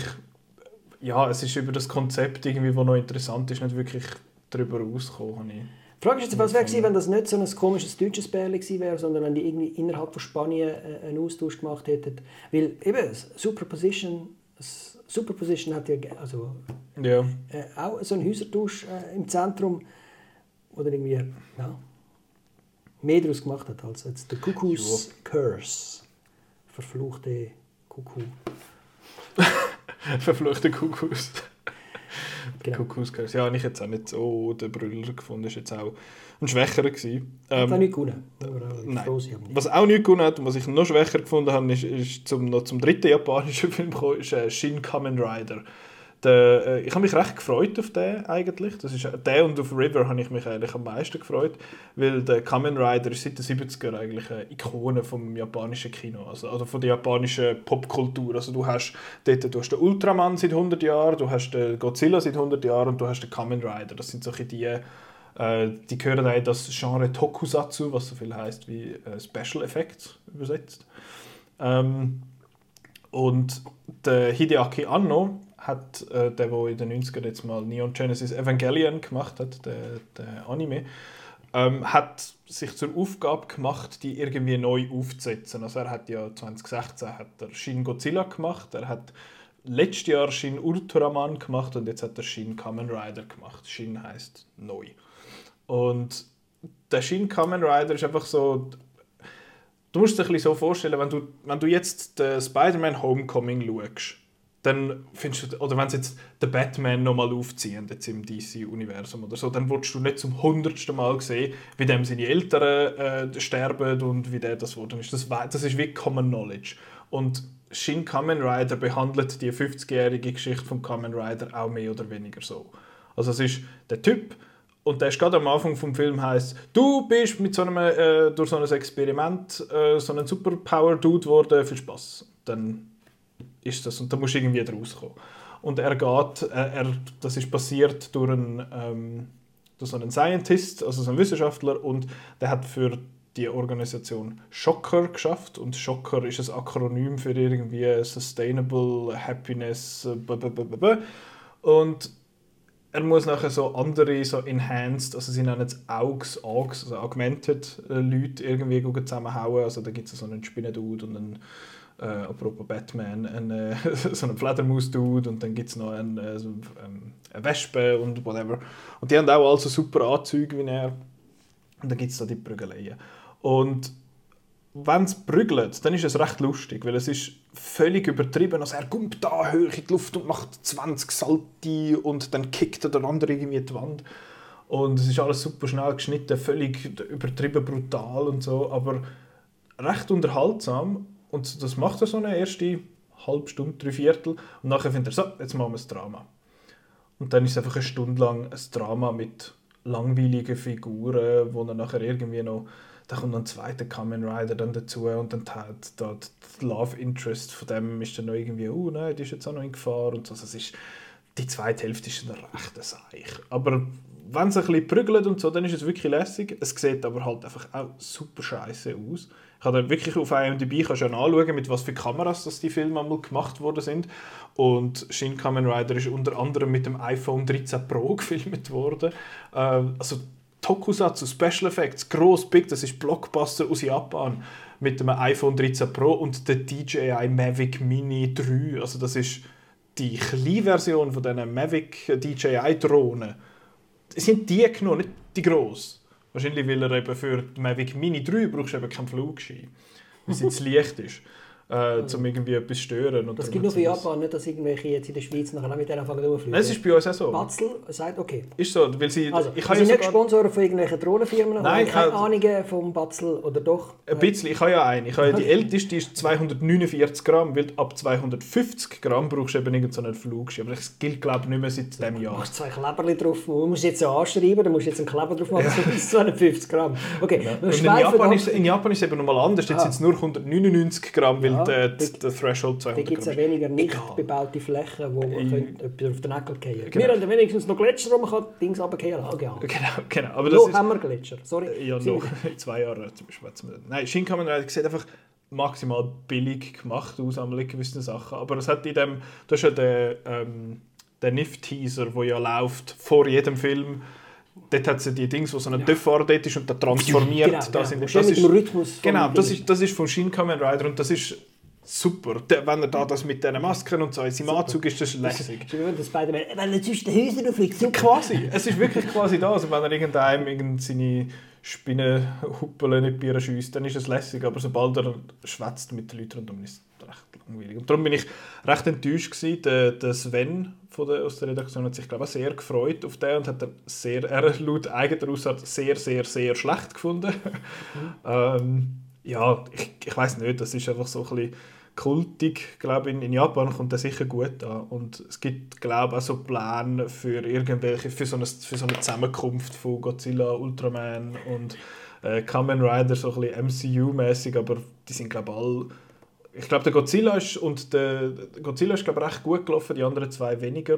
ja, es ist über das Konzept irgendwie, was noch interessant ist, nicht wirklich darüber rausgekommen. Die Frage ist jetzt, was wäre gewesen, wenn das nicht so ein komisches deutsches Bärli gewesen wäre, sondern wenn die irgendwie innerhalb von Spanien äh, einen Austausch gemacht hätten. Weil eben, Superposition, Superposition hat ja also, Ja. äh, auch so einen Häusertausch äh, im Zentrum, oder irgendwie ja, mehr daraus gemacht hat als jetzt der Cuckoo's Curse. Verfluchte Kuckuck. Verfluchte Kuckucks. Genau. Kuckuckskurs. Ja, habe ich jetzt auch nicht so den Brüller gefunden. Ist jetzt auch ein schwächerer gewesen. Hat auch Ähm, nicht gewonnen. Nein. froh nicht. was auch nicht gewonnen hat und was ich noch schwächer gefunden habe, ist, ist zum, noch zum dritten japanischen Film gekommen, ist äh, Shin Kamen Rider. Der, äh, ich habe mich recht gefreut auf den eigentlich. Das ist, äh, der und auf River habe ich mich eigentlich am meisten gefreut, weil der Kamen Rider ist seit den 70er eigentlich eine Ikone vom japanischen Kino, also, also von der japanischen Popkultur. Also du hast dort, du hast den Ultraman seit 100 Jahren, du hast den Godzilla seit 100 Jahren und du hast den Kamen Rider. Das sind solche die, äh, die gehören auch in das Genre Tokusatsu, was so viel heißt wie äh, Special Effects übersetzt. Ähm, und der Hideaki Anno hat, äh, der, der in den 90ern jetzt mal Neon Genesis Evangelion gemacht hat, der, der Anime, ähm, hat sich zur Aufgabe gemacht, die irgendwie neu aufzusetzen. Also er hat ja 2016 hat er Shin Godzilla gemacht, er hat letztes Jahr Shin Ultraman gemacht und jetzt hat er Shin Kamen Rider gemacht. Shin heißt neu. Und der Shin Kamen Rider ist einfach so. Du musst dir ein bisschen so vorstellen, wenn du, wenn du jetzt den Spider-Man Homecoming schaust, dann findest du, oder wenn sie jetzt den Batman nochmal aufziehen, jetzt im DC-Universum oder so, dann willst du nicht zum hundertsten Mal sehen, wie dem seine Eltern äh, sterben und wie der das geworden ist. Das, das ist wie Common Knowledge. Und Shin Kamen Rider behandelt die 50-jährige Geschichte von Kamen Rider auch mehr oder weniger so. Also es ist der Typ, und der ist gerade am Anfang vom Film heißt, du bist mit so einem, äh, durch so ein Experiment äh, so ein Superpower-Dude geworden, viel Spaß. Dann ist das und da musst du irgendwie rauskommen. Und er geht, äh, er, das ist passiert durch einen, ähm, durch so einen Scientist, also so einen Wissenschaftler und der hat für die Organisation Shocker geschafft und Shocker ist ein Akronym für irgendwie Sustainable Happiness äh, b- b- b- b- b- und er muss nachher so andere, so enhanced, also sie nennen es Augs, Augs, also augmented äh, Leute irgendwie zusammenhauen. Also da gibt es so einen Spinnendude und einen, äh, apropos Batman, einen, äh, so einen Fledermaus-Dude und dann gibt es noch einen, äh, so, ähm, eine Wespe und whatever. Und die haben auch also super Anzüge wie er. Und dann gibt es da die Prügeleien. Und wenn es prügelt, dann ist es recht lustig, weil es ist völlig übertrieben. Also er kommt da hoch in die Luft und macht 20 Salti und dann kickt er der andere irgendwie die Wand. Und es ist alles super schnell geschnitten, völlig übertrieben brutal und so, aber recht unterhaltsam. Und das macht er so eine erste halbe Stunde, drei Viertel. Und nachher findet er so, jetzt machen wir ein Drama. Und dann ist es einfach eine Stunde lang ein Drama mit langweiligen Figuren, wo er nachher irgendwie noch da kommt noch ein zweiter Kamen Rider dann dazu und dann hat da Love Interest von dem ist dann noch irgendwie, oh nein, die ist jetzt auch noch in Gefahr und so. Also es ist, die zweite Hälfte ist ein rechter Seich. Aber wenn es ein bisschen prügelt und so, dann ist es wirklich lässig. Es sieht aber halt einfach auch super scheiße aus. Ich habe wirklich auf IMDb kannst du ja anschauen, mit was für Kameras das die Filme einmal gemacht worden sind. Und Shin Kamen Rider ist unter anderem mit dem iPhone 13 Pro gefilmt worden. Ähm, also Tokusatsu, Special Effects, gross, big, das ist Blockbuster aus Japan mit dem iPhone 13 Pro und der DJI Mavic Mini 3. Also das ist die kleine Version von diesen Mavic DJI Drohnen. Sind die genommen, nicht die gross. Wahrscheinlich, weil er eben für die Mavic Mini 3 brauchst du eben keinen Flugschein, weil es jetzt leicht ist äh, um irgendwie etwas zu stören. Und das gibt nur für Japan, nicht, dass irgendwelche jetzt in der Schweiz nachher mit denen anfangen durchfliegen. Nein, es ist bei uns auch so. Batzel sagt, okay. Ist so, weil sie... Also, ich habe nicht Sponsoren von irgendwelchen Drohnenfirmen? Nein, ich keine Ahnung vom Batzel oder doch? Ein bisschen, ich habe ja einen. Ich habe ja die älteste, ist 249 Gramm, weil ab 250 Gramm brauchst du eben irgendeinen Flugschirm. Aber das gilt, glaube ich, nicht mehr seit diesem Jahr. Du machst zwei Kleber drauf, du musst jetzt ja anschreiben, dann musst du jetzt einen Kleber drauf machen, ja. bis 250 Gramm. Okay, ja. in, Japan ist, in Japan ist es eben nochmal anders, jetzt ah. sind es nur 199 Gramm, weil ja, der, der Threshold 200 Da gibt es ja weniger nicht Egal. bebaute Flächen, wo man etwas auf den Nägel fallen kann. Genau. Wir haben wenigstens noch Gletscher, wo man kann Dings runterfallen kann. Genau, genau. Aber das ist, haben wir Gletscher, sorry. Ja, noch in zwei Jahren zum Beispiel. Nein, Shinkamen Rider sieht einfach maximal billig gemacht aus an gewissen Sachen. Aber es hat in dem, du hast ja den, ähm, den NIF-Teaser, der ja läuft vor jedem Film dort hat sie die Dings, wo so ein ja. Töpfer dort ist und der transformiert. Genau, das, genau. In, das, ist, Rhythmus genau, das ist, das ist von Shin Kamen Rider und das ist super. Wenn er da das mit diesen Masken und so in seinem Anzug ist, das lässig. Spider-Man, wenn er zwischen den Häusern aufliegt, super. Quasi, es ist wirklich quasi das. Also wenn er irgendeinem irgend seine Spinnenhuppel nicht Bier schießt, dann ist es lässig. Aber sobald er schwätzt mit den Leuten rundum, ist es recht langweilig. Und darum bin ich recht enttäuscht gewesen. Der, der Sven von der, aus der Redaktion hat sich glaube ich, sehr gefreut auf den und hat dann sehr, er laut eigener Aussage sehr, sehr, sehr schlecht gefunden. Mhm. ähm, ja, ich, ich weiß nicht, das ist einfach so ein bisschen kultig, glaube in, in Japan kommt der sicher gut an und es gibt glaube auch so Pläne für irgendwelche für so eine, für so eine Zusammenkunft von Godzilla, Ultraman und äh, Kamen Rider so ein bisschen MCU-mäßig, aber die sind glaube alle ich glaube der Godzilla ist und der, Godzilla ist glaube recht gut gelaufen, die anderen zwei weniger.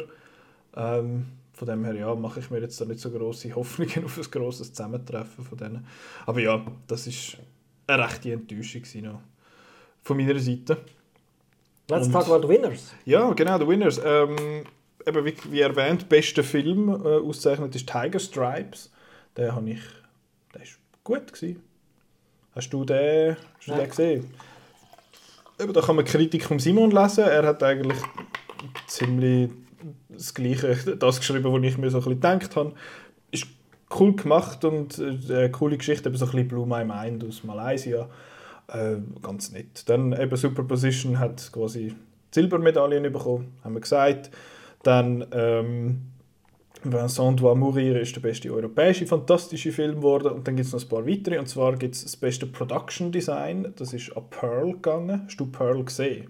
Ähm, von dem her ja, mache ich mir jetzt da nicht so große Hoffnungen auf ein grosses Zusammentreffen von denen. Aber ja, das ist eine rechte Enttäuschung noch von meiner Seite. Let's talk about the winners. Ja, genau, the winners. Ähm, eben wie, wie erwähnt, bester Film äh, auszeichnet ist Tiger Stripes. Den habe ich, der ist gut gewesen. Hast du den, hast du den gesehen? Eben, da kann man Kritik von Simon lesen. Er hat eigentlich ziemlich das Gleiche, das geschrieben, was ich mir so ein bisschen gedacht habe. Cool gemacht und äh, eine coole Geschichte, eben so ein bisschen Blue My Mind aus Malaysia. Äh, ganz nett. Dann eben Superposition hat quasi Silbermedaillen bekommen, haben wir gesagt. Dann ähm, Vincent doit mourir ist der beste europäische fantastische Film geworden. Und dann gibt es noch ein paar weitere. Und zwar gibt es das beste Production Design. Das ist an Pearl gegangen. Hast du Pearl gesehen?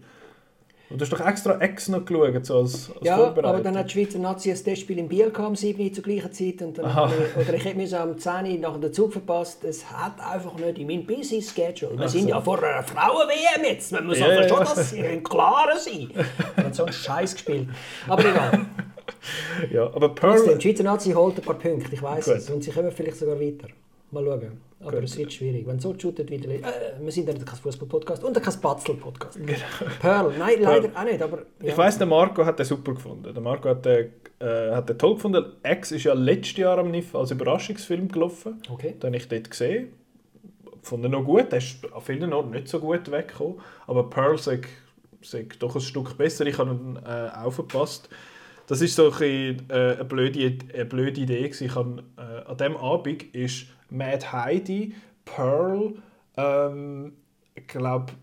Und du hast doch extra Ex noch geschaut, so als, als Ja, aber dann hat die Schweizer Nazi ein Testspiel in Biel am 7 zur gleichen Zeit. Und dann ich, oder ich habe mir am 10 nach dem Zug verpasst. Es hat einfach nicht in meinem busy Schedule. Wir sind so. ja vor einer Frauen-WM jetzt. Man muss ja, aber schon ja. das im Klaren sein. Man hat so einen Scheiß gespielt. Aber egal. ja, aber Pearl... Die Schweizer Nazi holt ein paar Punkte, ich weiß es. Und sie kommen vielleicht sogar weiter. Mal schauen. Aber Gut. es wird schwierig. Wenn so shootet wie äh, Wir sind ja kein Fußball-Podcast und kein Batzel-Podcast. Genau. Pearl, nein, leider Pearl. auch nicht. Aber, ja. Ich weiss, der Marco hat den super gefunden. Der Marco hat den, äh, hat den toll gefunden. X ist ja letztes Jahr am NIF als Überraschungsfilm gelaufen. Okay. Den habe ich dort gesehen. Fand ihn noch gut. Der ist an vielen Orten nicht so gut weggekommen. Aber Pearl sagt doch ein Stück besser. Ich habe ihn äh, aufgepasst. Das ist so ein bisschen, äh, eine, blöde, eine blöde Idee. Ich habe, äh, an diesem Abend ist Mad Heidi, Pearl, ähm, ich glaube,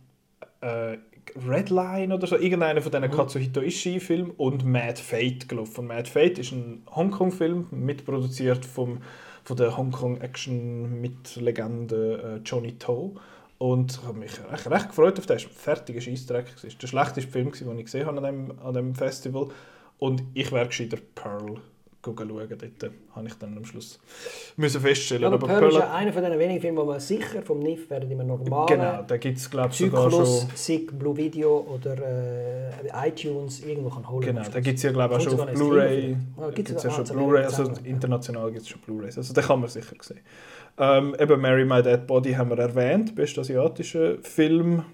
äh, Redline oder so, irgendeiner von diesen mhm. Katsuhito Ishii-Filmen und Mad Fate gelaufen. Mad Fate ist ein Hongkong-Film, mitproduziert vom, von der Hongkong-Action-Mit-Legende äh, Johnny To. Und ich habe mich recht, recht gefreut auf den. Es war ein fertiger Scheissdreck. Es war der schlechteste Film, den ich gesehen habe an dem, an dem Festival. Und ich wäre gescheiter Pearl schauen. Dort habe ich dann am Schluss müssen feststellen. aber, aber Pearl, ist ja einer von den wenigen Filmen, wo man sicher vom NIF werden immer normal. Genau, da gibt es glaube ich sogar schon... SIG, Blue Video oder äh, iTunes irgendwo kann holen. Genau, da gibt es ja glaube ich auch schon auf Blu-ray. Gibt es ja schon Blu-ray, also international gibt es schon Blu-rays. Also da kann man sicher sehen. Ähm, eben Mary My Dead Body haben wir erwähnt, bester asiatischer Film.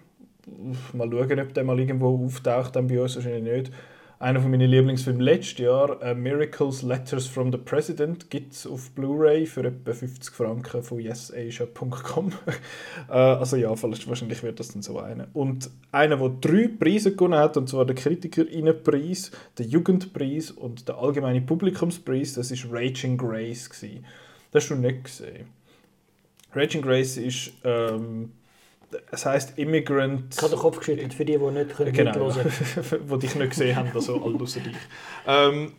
Mal schauen, ob der mal irgendwo auftaucht, dann bei uns wahrscheinlich nicht einer von meinen Lieblingsfilmen letztes Jahr, uh, Miracles Letters from the President, gibt es auf Blu-ray für etwa 50 Franken von yesasia.com. uh, also ja, wahrscheinlich wird das dann so einer. Und einer, der drei Preise gewonnen hat, und zwar der Kritikerinnenpreis, der Jugendpreis und der allgemeine Publikumspreis, das ist Raging Grace. Gewesen. Das hast du nicht gesehen. Raging Grace ist ähm, es heisst Immigrant. Ich habe den Kopf geschüttelt für die, die nicht können genau, die dich nicht gesehen haben, also alle außer dich. Ähm,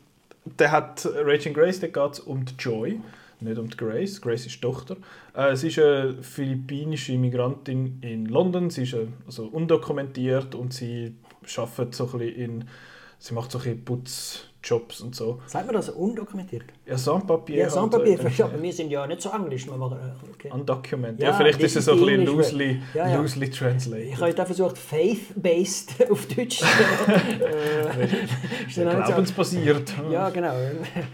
der hat Rachel Grace, da geht es um die Joy, nicht um die Grace. Grace ist die Tochter. Äh, sie ist eine philippinische Immigrantin in London. Sie ist äh, also undokumentiert und sie arbeitet so ein bisschen in, sie macht so ein bisschen Putz Jobs und so. Sagt man das undokumentiert? Ja, Sandpapier. Ja, Sandpapier, halt, aber wir sind ja nicht so englisch. Okay. Undocumented. Ja, ja, vielleicht ist es so ein bisschen loosely, ja, ja. loosely translated. Ich habe versucht, faith-based auf Deutsch. äh, Glaubensbasiert. Ja, genau.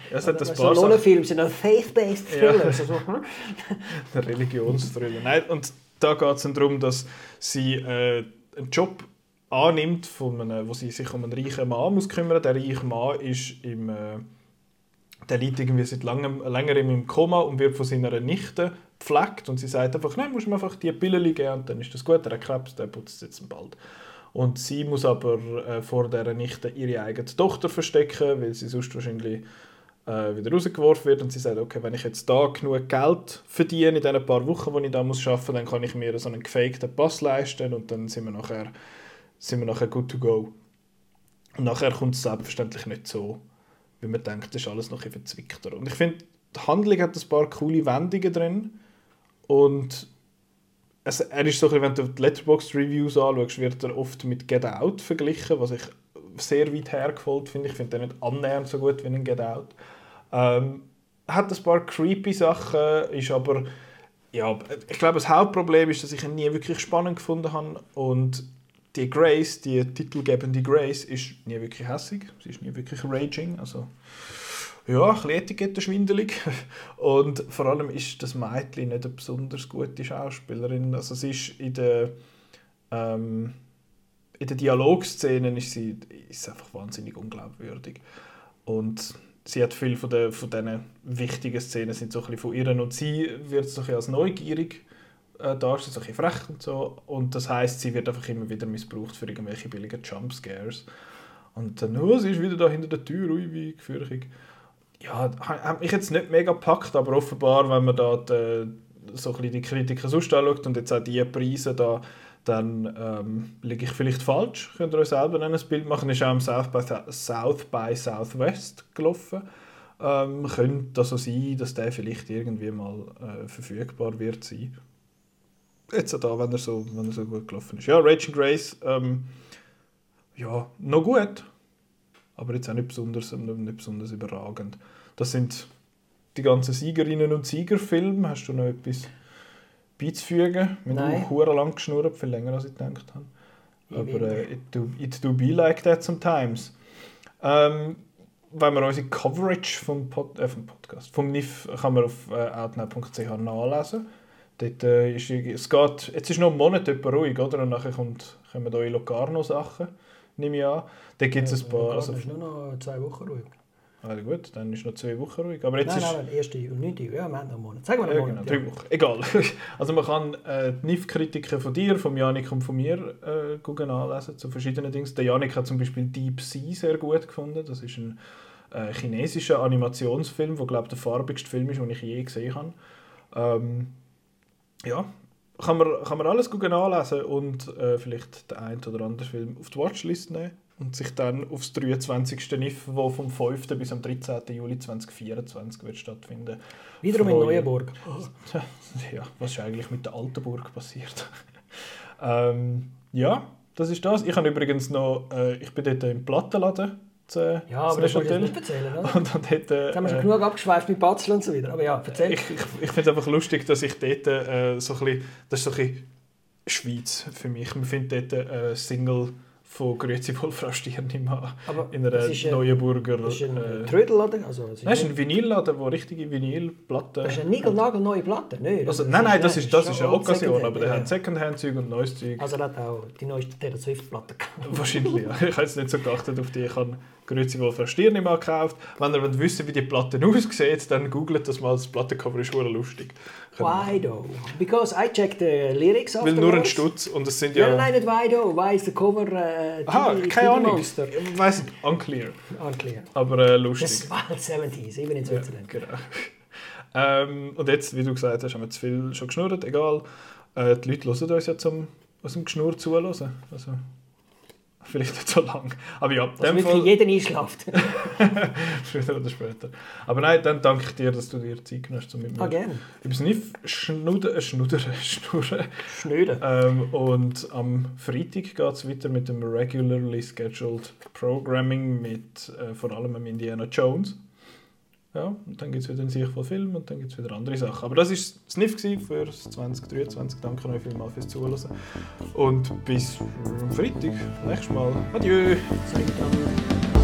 Es hat ein paar so Lola-Filme sind auch faith-based Thrillers. Ja. Also, Der Religionsthriller. Nein, und da geht es darum, dass sie äh, einen Job annimmt, von einem, wo sie sich um einen reichen Mann muss kümmern. Der reiche Mann ist im, äh, der liegt irgendwie seit langem, längerem im Koma und wird von seiner Nichte gepflegt und sie sagt einfach, nein, musst du einfach die Pille geben und dann ist das gut, der Krebs, der putzt jetzt bald. Und sie muss aber äh, vor dieser Nichte ihre eigene Tochter verstecken, weil sie sonst wahrscheinlich äh, wieder rausgeworfen wird und sie sagt, okay, wenn ich jetzt da genug Geld verdiene in den paar Wochen, wo ich da muss arbeiten dann kann ich mir so einen gefakten Pass leisten und dann sind wir nachher sind wir nachher good to go. Und nachher kommt es selbstverständlich nicht so, wie man denkt, das ist alles noch ein verzwickter. Und ich finde, die Handlung hat ein paar coole Wendungen drin und es, er ist so, wenn du die Letterboxd-Reviews anschaust, wird er oft mit Get Out verglichen, was ich sehr weit hergefolgt finde. Ich finde den nicht annähernd so gut wie in Get Out. Ähm, hat ein paar creepy Sachen, ist aber ja, ich glaube, das Hauptproblem ist, dass ich ihn nie wirklich spannend gefunden habe und die Grace, die titelgebende Grace, ist nie wirklich hässig. Sie ist nie wirklich raging. Also, ja, ein bisschen Etikette-schwindelig. Und vor allem ist das Mädchen nicht eine besonders gute Schauspielerin. Also sie ist in der, ähm, in den Dialogszenen ist sie ist einfach wahnsinnig unglaubwürdig. Und sie hat viel von, den, von diesen wichtigen Szenen sind so ein bisschen von ihr und sie wird so ein bisschen als neugierig äh, darstellt, so ein bisschen frech und so. Und das heißt, sie wird einfach immer wieder missbraucht für irgendwelche billigen Jumpscares. Und dann, oh, sie ist wieder da hinter der Tür, ui, wie gefürchtig. Ja, hat mich jetzt nicht mega gepackt, aber offenbar, wenn man da die, so ein bisschen die Kritiker sonst anschaut und jetzt auch die Preise da, dann ähm, liege ich vielleicht falsch. Könnt ihr euch selber ein Bild machen. Ist auch am South by, South by Southwest gelaufen. Ähm, könnte so sein, dass der vielleicht irgendwie mal äh, verfügbar wird sein jetzt da, wenn er so, wenn er so gut gelaufen ist. Ja, Rachel Grace, ähm, ja, noch gut, aber jetzt auch nicht besonders, nicht besonders überragend. Das sind die ganzen Siegerinnen und Siegerfilme. Hast du noch etwas beizufügen? Wir haben auch lang geschnurrt, viel länger als ich gedacht habe. Aber äh, it, do, it do be like that sometimes. Ähm, wenn man unsere Coverage vom, Pod, äh, vom Podcast, vom NIF, kann man auf äh, outnow.ch nachlesen. Dort, äh, ist, es geht, jetzt ist noch ein Monat etwa ruhig, oder? Und nachher kommt, kommen da Locarno-Sachen, nehme ich an. Da gibt es ein paar... Also, ist nur noch zwei Wochen ruhig. Also gut, dann ist noch zwei Wochen ruhig. Aber jetzt nein, ist... nein, nein, 1. Juni, 9. Ja, wir haben einen Monat. Sagen wir einen ja, Monat. Genau, drei Wochen. Egal. Also man kann äh, die NIF-Kritiken von dir, von Janik und von mir äh, anlesen zu verschiedenen Dingen. Der Janik hat zum Beispiel Deep Sea sehr gut gefunden. Das ist ein äh, chinesischer Animationsfilm, der glaube ich der farbigste Film ist, den ich je gesehen habe. Ähm, ja, kann man, kann man alles gut anlesen und äh, vielleicht den einen oder anderen Film auf die Watchlist nehmen und sich dann aufs 23. NIF, wo vom 5. bis am 13. Juli 2024 wird stattfinden. Wiederum in Neuenburg. Ja, was ist eigentlich mit der alten Burg passiert? ähm, ja, das ist das. Ich habe übrigens noch, äh, ich bin dort im Plattenladen äh, ja, aber das wollte ich nicht erzählen, oder? Und, und dort, äh, Jetzt haben wir schon genug abgeschweift mit Batzel und so weiter, aber ja, erzähl. Ich, ich, ich finde es einfach lustig, dass ich dort äh, so ein bisschen, das ist so ein bisschen Schweiz für mich. Man findet dort äh, Single von Grüezi Wolfrau Stirnima in einer ist Neuenburger... Das ist ein äh, Trödelladen? Also, das ist ein Vinylladen, wo richtige Vinylplatten... Das ist eine nigelnagelneue Platte? Nein, also, nein, nein, das ist, das ist eine Occasion, aber der ja. hat Secondhand-Zeug und neues Zeug. Also er hat auch die neueste Taylor Swift-Platte Wahrscheinlich, ja. Ich habe jetzt nicht so geachtet auf die. Ich habe Grüezi Wolfram Stirnima gekauft. Wenn ihr wissen wie die Platte aussieht, dann googelt das mal. Das Plattencover ist sehr lustig. Why though? Because I checked the lyrics Weil nur ein Stutz und es sind ja... Nein, nein, nicht why though. Why ist der Cover äh, Aha, keine Ahnung. Ich weiss nicht, unclear. Unclear. Aber äh, lustig. Das war 70s, eben in Switzerland. Ja, genau. ähm, und jetzt, wie du gesagt hast, haben wir zu viel schon geschnurrt, egal. Äh, die Leute hören uns ja zum, aus dem Geschnurr zuhören. Also, Vielleicht nicht so lang. Aber ja, dem Fall... jeder einschlaft. Früher oder später. Aber nein, dann danke ich dir, dass du dir Zeit genommen hast, um mit mir ah, gerne. über Sniff schnudern, schnudern, schnurren. Schnüren. Ähm, und am Freitag geht es weiter mit dem regularly scheduled Programming mit äh, vor allem Indiana Jones. Ja, und dann gibt es wieder einen sicher Film und dann gibt es wieder andere Sachen. Aber das war Sniff für 2023. Danke euch vielmals fürs Zuhören. Und bis Freitag. Nächstes Mal. Adieu. Salut.